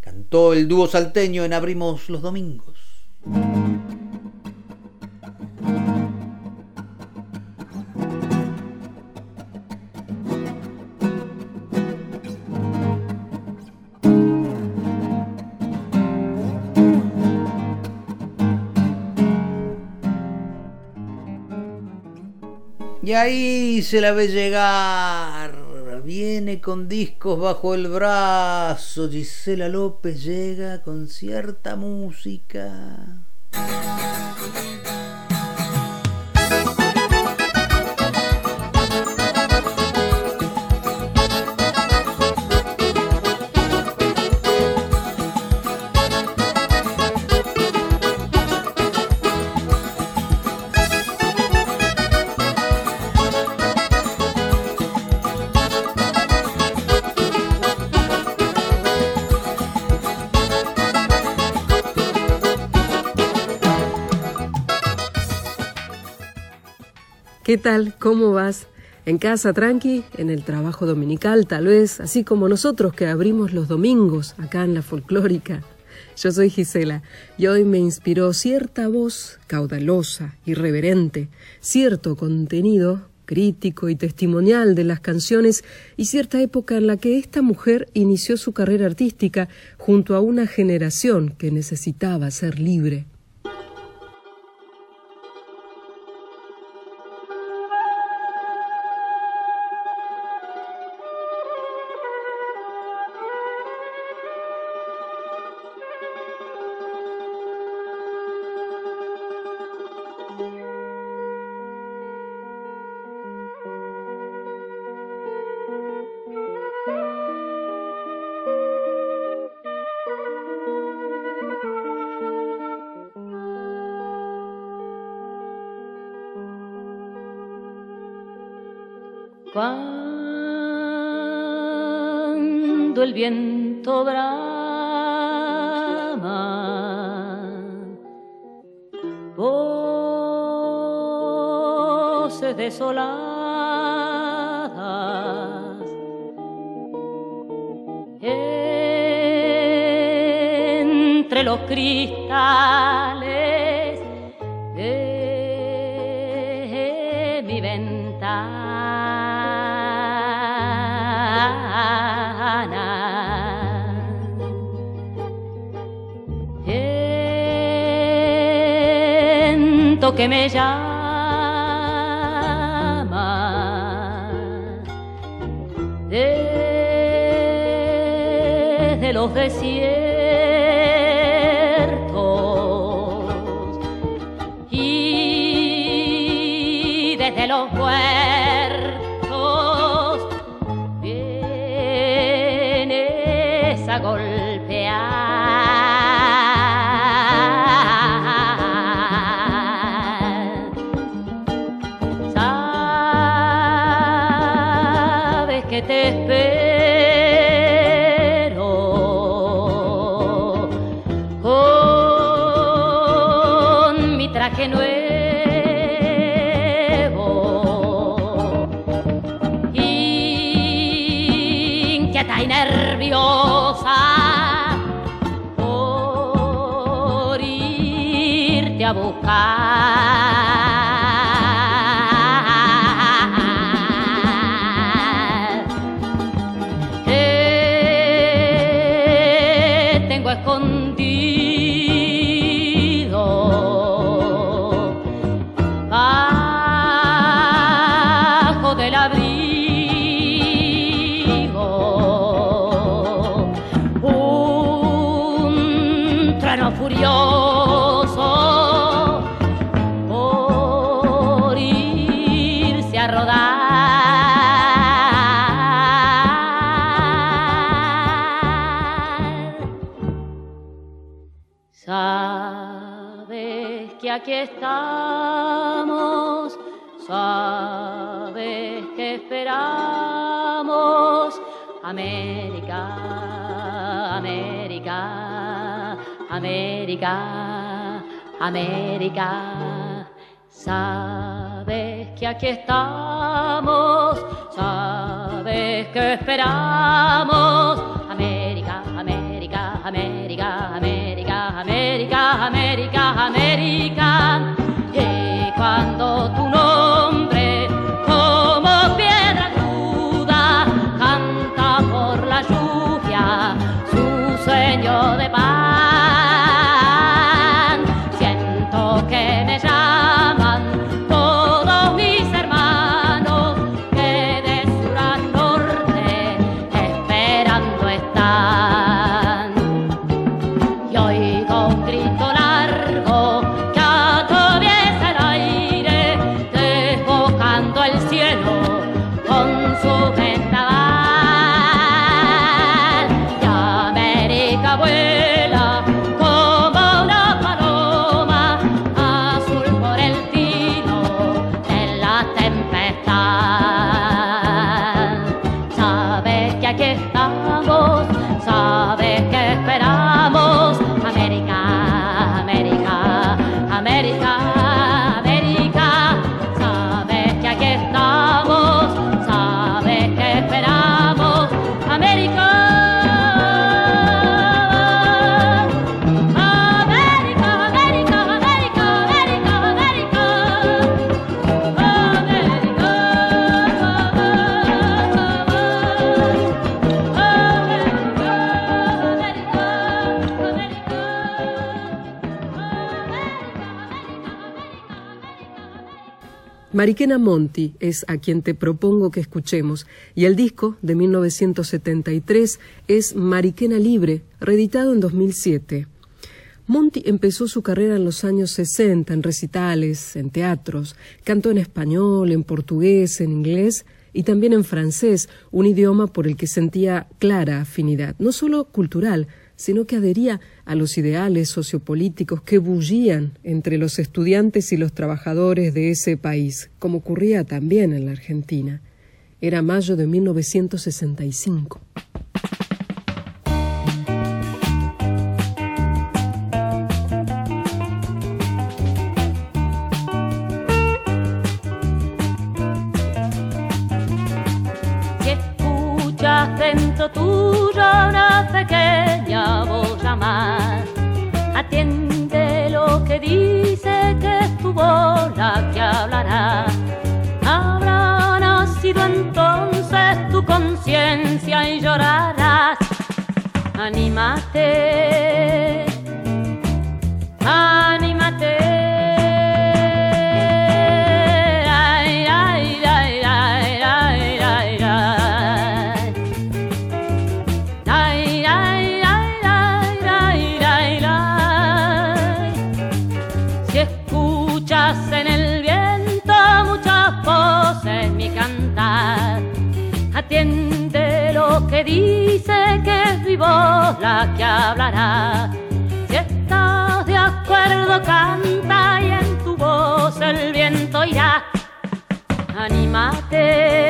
Speaker 1: Cantó el dúo salteño en Abrimos los Domingos. Y ahí se la ve llegar. Viene con discos bajo el brazo. Gisela López llega con cierta música.
Speaker 4: ¿Qué tal? ¿Cómo vas? ¿En casa tranqui? ¿En el trabajo dominical tal vez? Así como nosotros que abrimos los domingos acá en la folclórica. Yo soy Gisela y hoy me inspiró cierta voz caudalosa, irreverente, cierto contenido crítico y testimonial de las canciones y cierta época en la que esta mujer inició su carrera artística junto a una generación que necesitaba ser libre.
Speaker 13: Viento brama, voces desoladas, entre los cristales que me llama. Desde los desiertos América, América. Sabes que aquí estamos, sabes que esperamos.
Speaker 4: Mariquena Monti es a quien te propongo que escuchemos, y el disco de 1973 es Mariquena Libre, reeditado en 2007. Monti empezó su carrera en los años 60 en recitales, en teatros, cantó en español, en portugués, en inglés y también en francés, un idioma por el que sentía clara afinidad, no solo cultural, sino que adhería a los ideales sociopolíticos que bullían entre los estudiantes y los trabajadores de ese país, como ocurría también en la Argentina. Era mayo de 1965.
Speaker 13: Si escuchas dentro tuyo que es tu voz la que hablará. Habrá nacido entonces tu conciencia y llorarás. Anímate, anímate. La que hablará. Si estás de acuerdo, canta y en tu voz el viento irá. Anímate.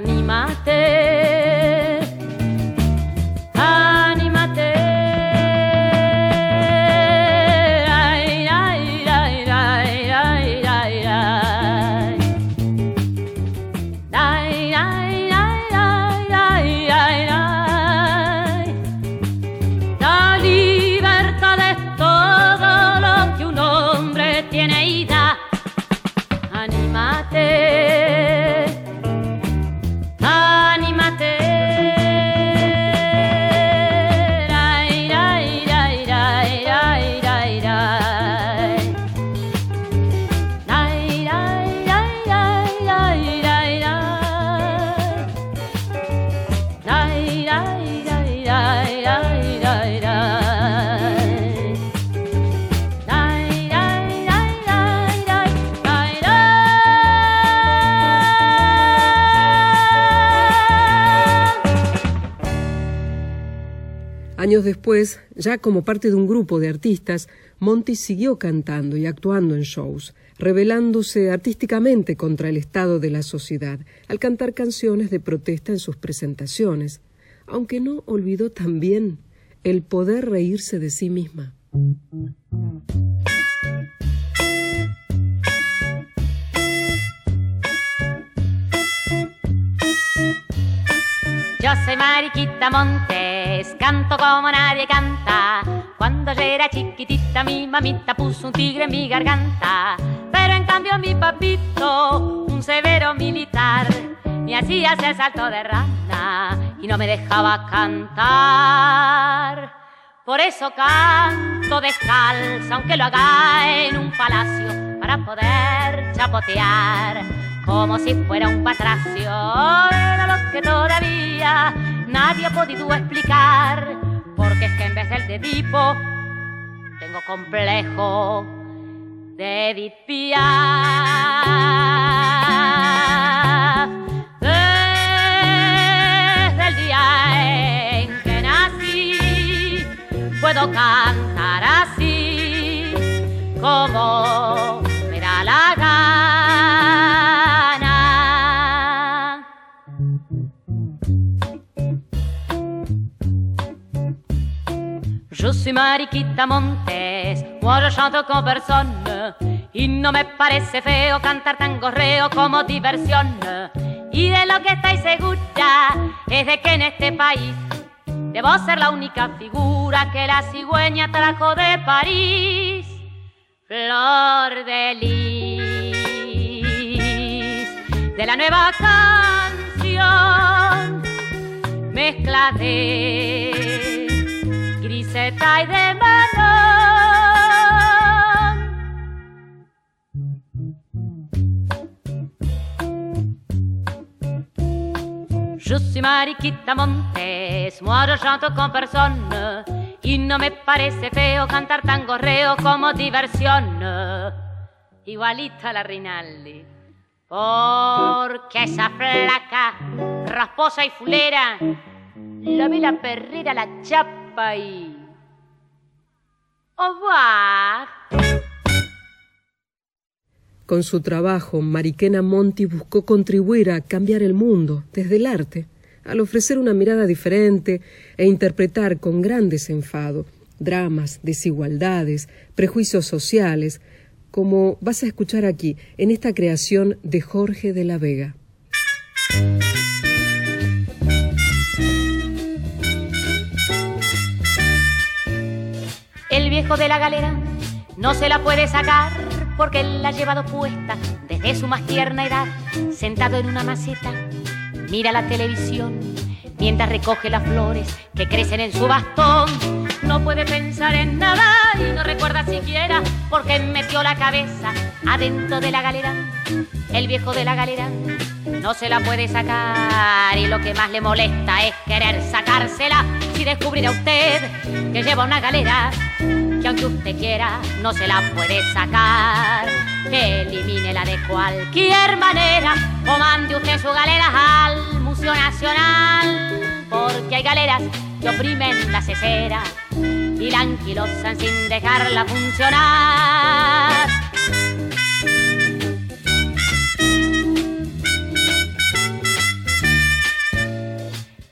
Speaker 13: に待っ
Speaker 4: て。Después, ya como parte de un grupo de artistas, Monty siguió cantando y actuando en shows, rebelándose artísticamente contra el estado de la sociedad, al cantar canciones de protesta en sus presentaciones, aunque no olvidó también el poder reírse de sí misma.
Speaker 13: Yo soy Mariquita Montes, canto como nadie canta. Cuando yo era chiquitita mi mamita puso un tigre en mi garganta. Pero en cambio mi papito, un severo militar, me hacía hacer salto de rana y no me dejaba cantar. Por eso canto descalza, aunque lo haga en un palacio, para poder chapotear como si fuera un patracio. Era lo que todavía nadie ha podido explicar, porque es que en vez del de Edipo tengo complejo de Edith Piaf. Desde el día en que nací, puedo cantar así como Je suis Mariquita Montes, moi je chante con personne y no me parece feo cantar tan gorreo como diversión. Y de lo que estoy segura es de que en este país debo ser la única figura que la cigüeña trajo de París. Flor de lis de la nueva canción, mezcla de griseta y de melón. Je suis Mariquita Montes, moi je chante con personne y no me parece feo cantar tan gorreo como diversión. Igualita a la Rinaldi, porque esa flaca, rasposa y fulera, la ve la perrera, la chapa y... Au revoir.
Speaker 4: Con su trabajo, Mariquena Monti buscó contribuir a cambiar el mundo desde el arte, al ofrecer una mirada diferente e interpretar con gran desenfado dramas, desigualdades, prejuicios sociales, como vas a escuchar aquí en esta creación de Jorge de la Vega.
Speaker 13: Viejo de la galera no se la puede sacar porque él la ha llevado puesta desde su más tierna edad, sentado en una maceta, mira la televisión mientras recoge las flores que crecen en su bastón. No puede pensar en nada y no recuerda siquiera por qué metió la cabeza adentro de la galera. El viejo de la galera no se la puede sacar y lo que más le molesta es querer sacársela. Si descubriera usted que lleva una galera que aunque usted quiera no se la puede sacar, elimínela de cualquier manera o mande usted su galera al Museo Nacional, porque hay galeras que oprimen la cesera y la anquilosan sin dejarla funcionar.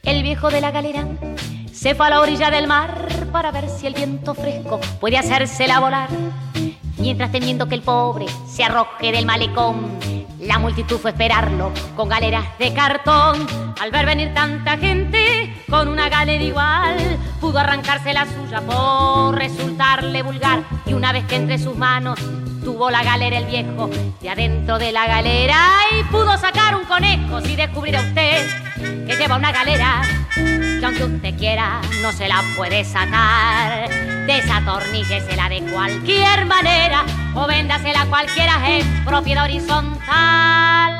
Speaker 13: El viejo de la galera se fue a la orilla del mar para ver si el viento fresco puede hacérsela volar. Mientras temiendo que el pobre se arroje del malecón, la multitud fue a esperarlo con galeras de cartón. Al ver venir tanta gente con una galera igual, pudo arrancarse la suya por resultarle vulgar. Y una vez que entre sus manos tuvo la galera el viejo de adentro de la galera y pudo sacar un conejo si descubriera usted que lleva una galera que aunque usted quiera no se la puede sacar. Desatorníllesela de cualquier manera o véndasela a cualquiera en propiedad horizontal.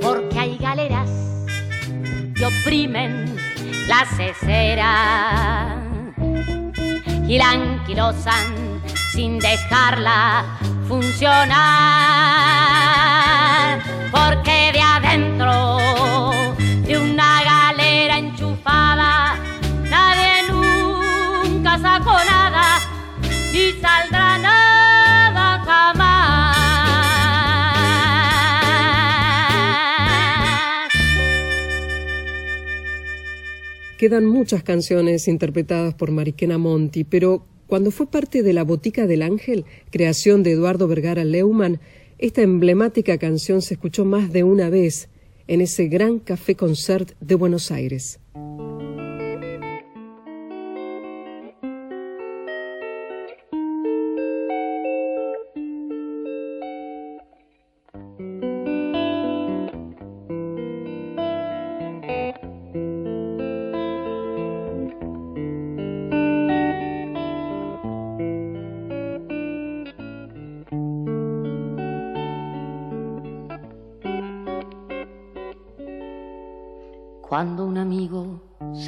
Speaker 13: Porque hay galeras que exprimen la cesera y la anquilosan sin dejarla funcionar, porque de adentro de una galera enchufada nadie nunca sacó nada ni saldrá nada jamás.
Speaker 4: Quedan muchas canciones interpretadas por Mariquena Monti, pero cuando fue parte de La Botica del Ángel, creación de Eduardo Vergara Leumann, esta emblemática canción se escuchó más de una vez en ese gran café concert de Buenos Aires.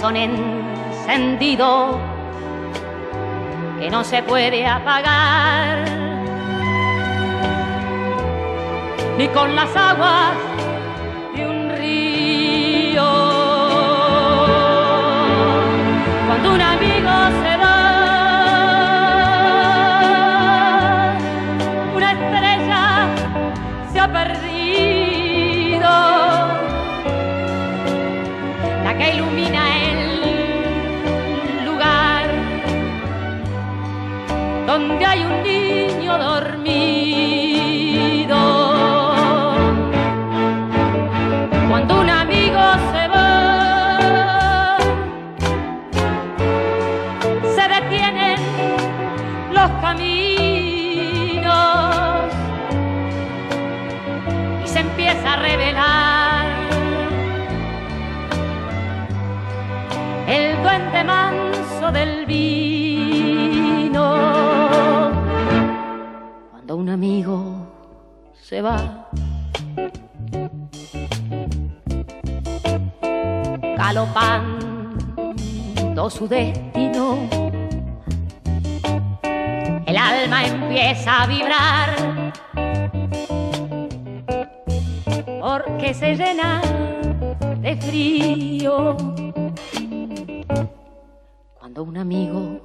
Speaker 13: tizón encendido que no se puede apagar. Ni con las aguas su destino, el alma empieza a vibrar. Porque se llena de frío cuando un amigo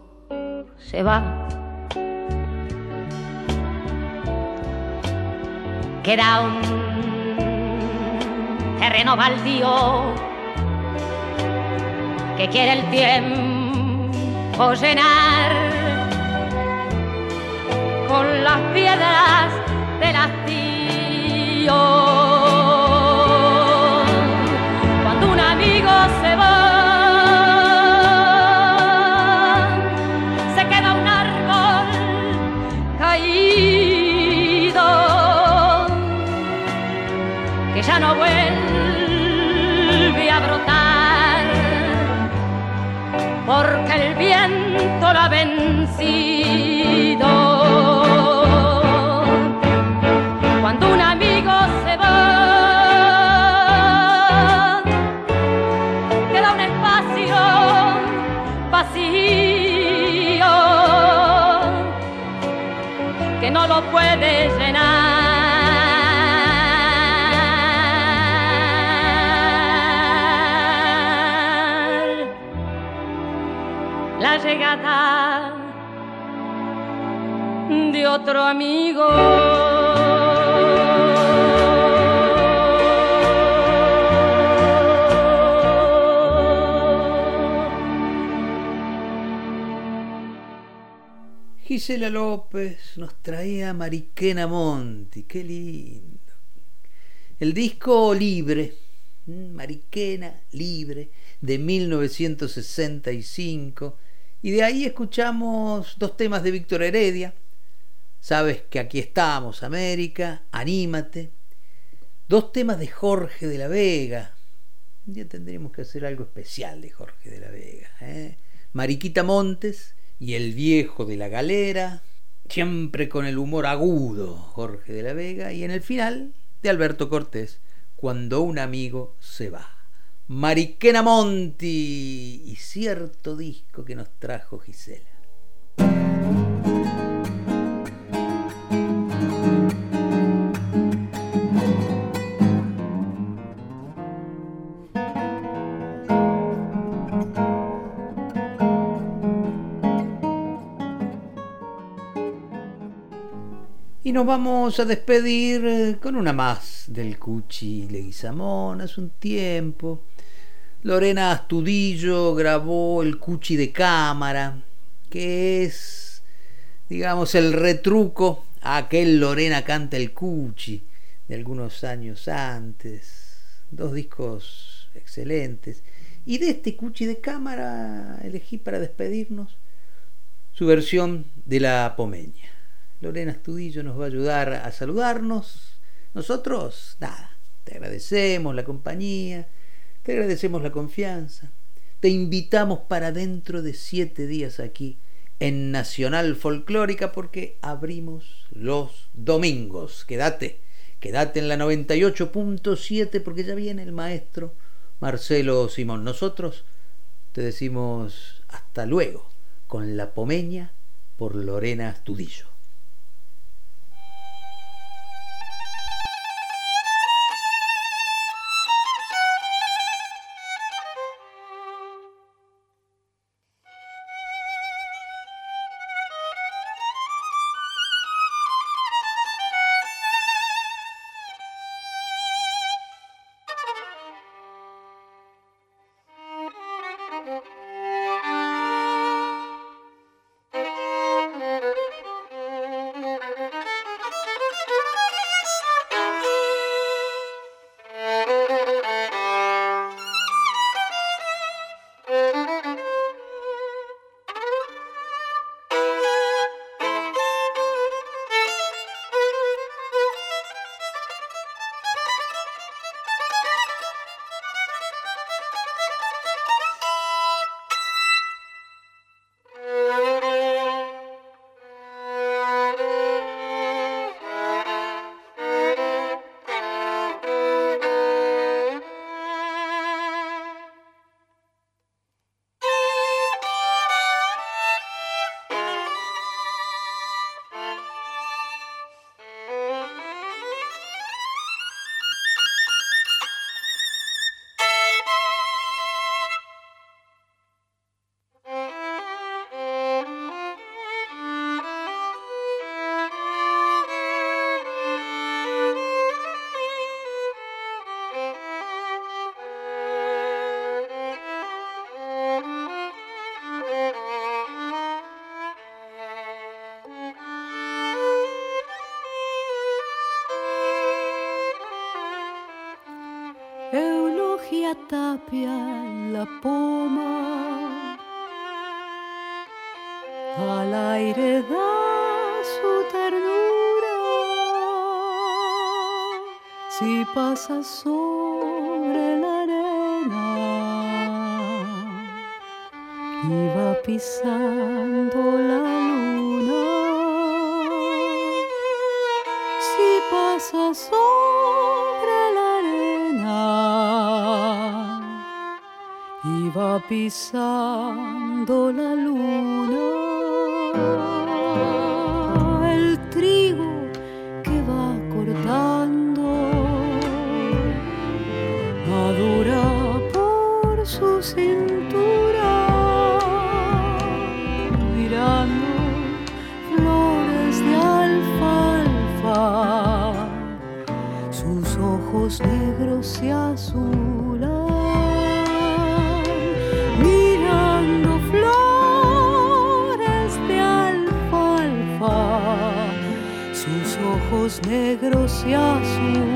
Speaker 13: se va. Queda un terreno baldío que quiere el tiempo llenar con las piedras del hastío. Vencido. Otro amigo.
Speaker 1: Gisela López nos traía Mariquena Monti, qué lindo. El disco Libre, Mariquena Libre, de 1965. Y de ahí escuchamos dos temas de Víctor Heredia. Sabes que aquí estamos, América, Anímate. Dos temas de Jorge de la Vega. Un día tendríamos que hacer algo especial de Jorge de la Vega. ¿eh? Mariquita Montes y El Viejo de la Galera. Siempre con el humor agudo, Jorge de la Vega. Y en el final, de Alberto Cortés, Cuando un amigo se va. Mariquena Monti y cierto disco que nos trajo Gisela. Y nos vamos a despedir eh, con una más del Cuchi Leguizamón. Hace un tiempo, Lorena Astudillo grabó el Cuchi de cámara, que es, digamos, el retruco a aquel Lorena canta el Cuchi de algunos años antes. Dos discos excelentes. Y de este Cuchi de cámara elegí para despedirnos su versión de la Pomeña. Lorena Estudillo nos va a ayudar a saludarnos. Nosotros, nada, te agradecemos la compañía, te agradecemos la confianza. Te invitamos para dentro de siete días aquí en Nacional Folclórica porque abrimos los domingos. Quédate, quédate en la 98.7 porque ya viene el maestro Marcelo Simón. Nosotros te decimos hasta luego con la pomeña por Lorena Astudillo.
Speaker 9: Va pisando la luna. El trigo que va cortando madura por su cintura, mirando flores de alfalfa, sus ojos negros se azulan ojos negros se azulan.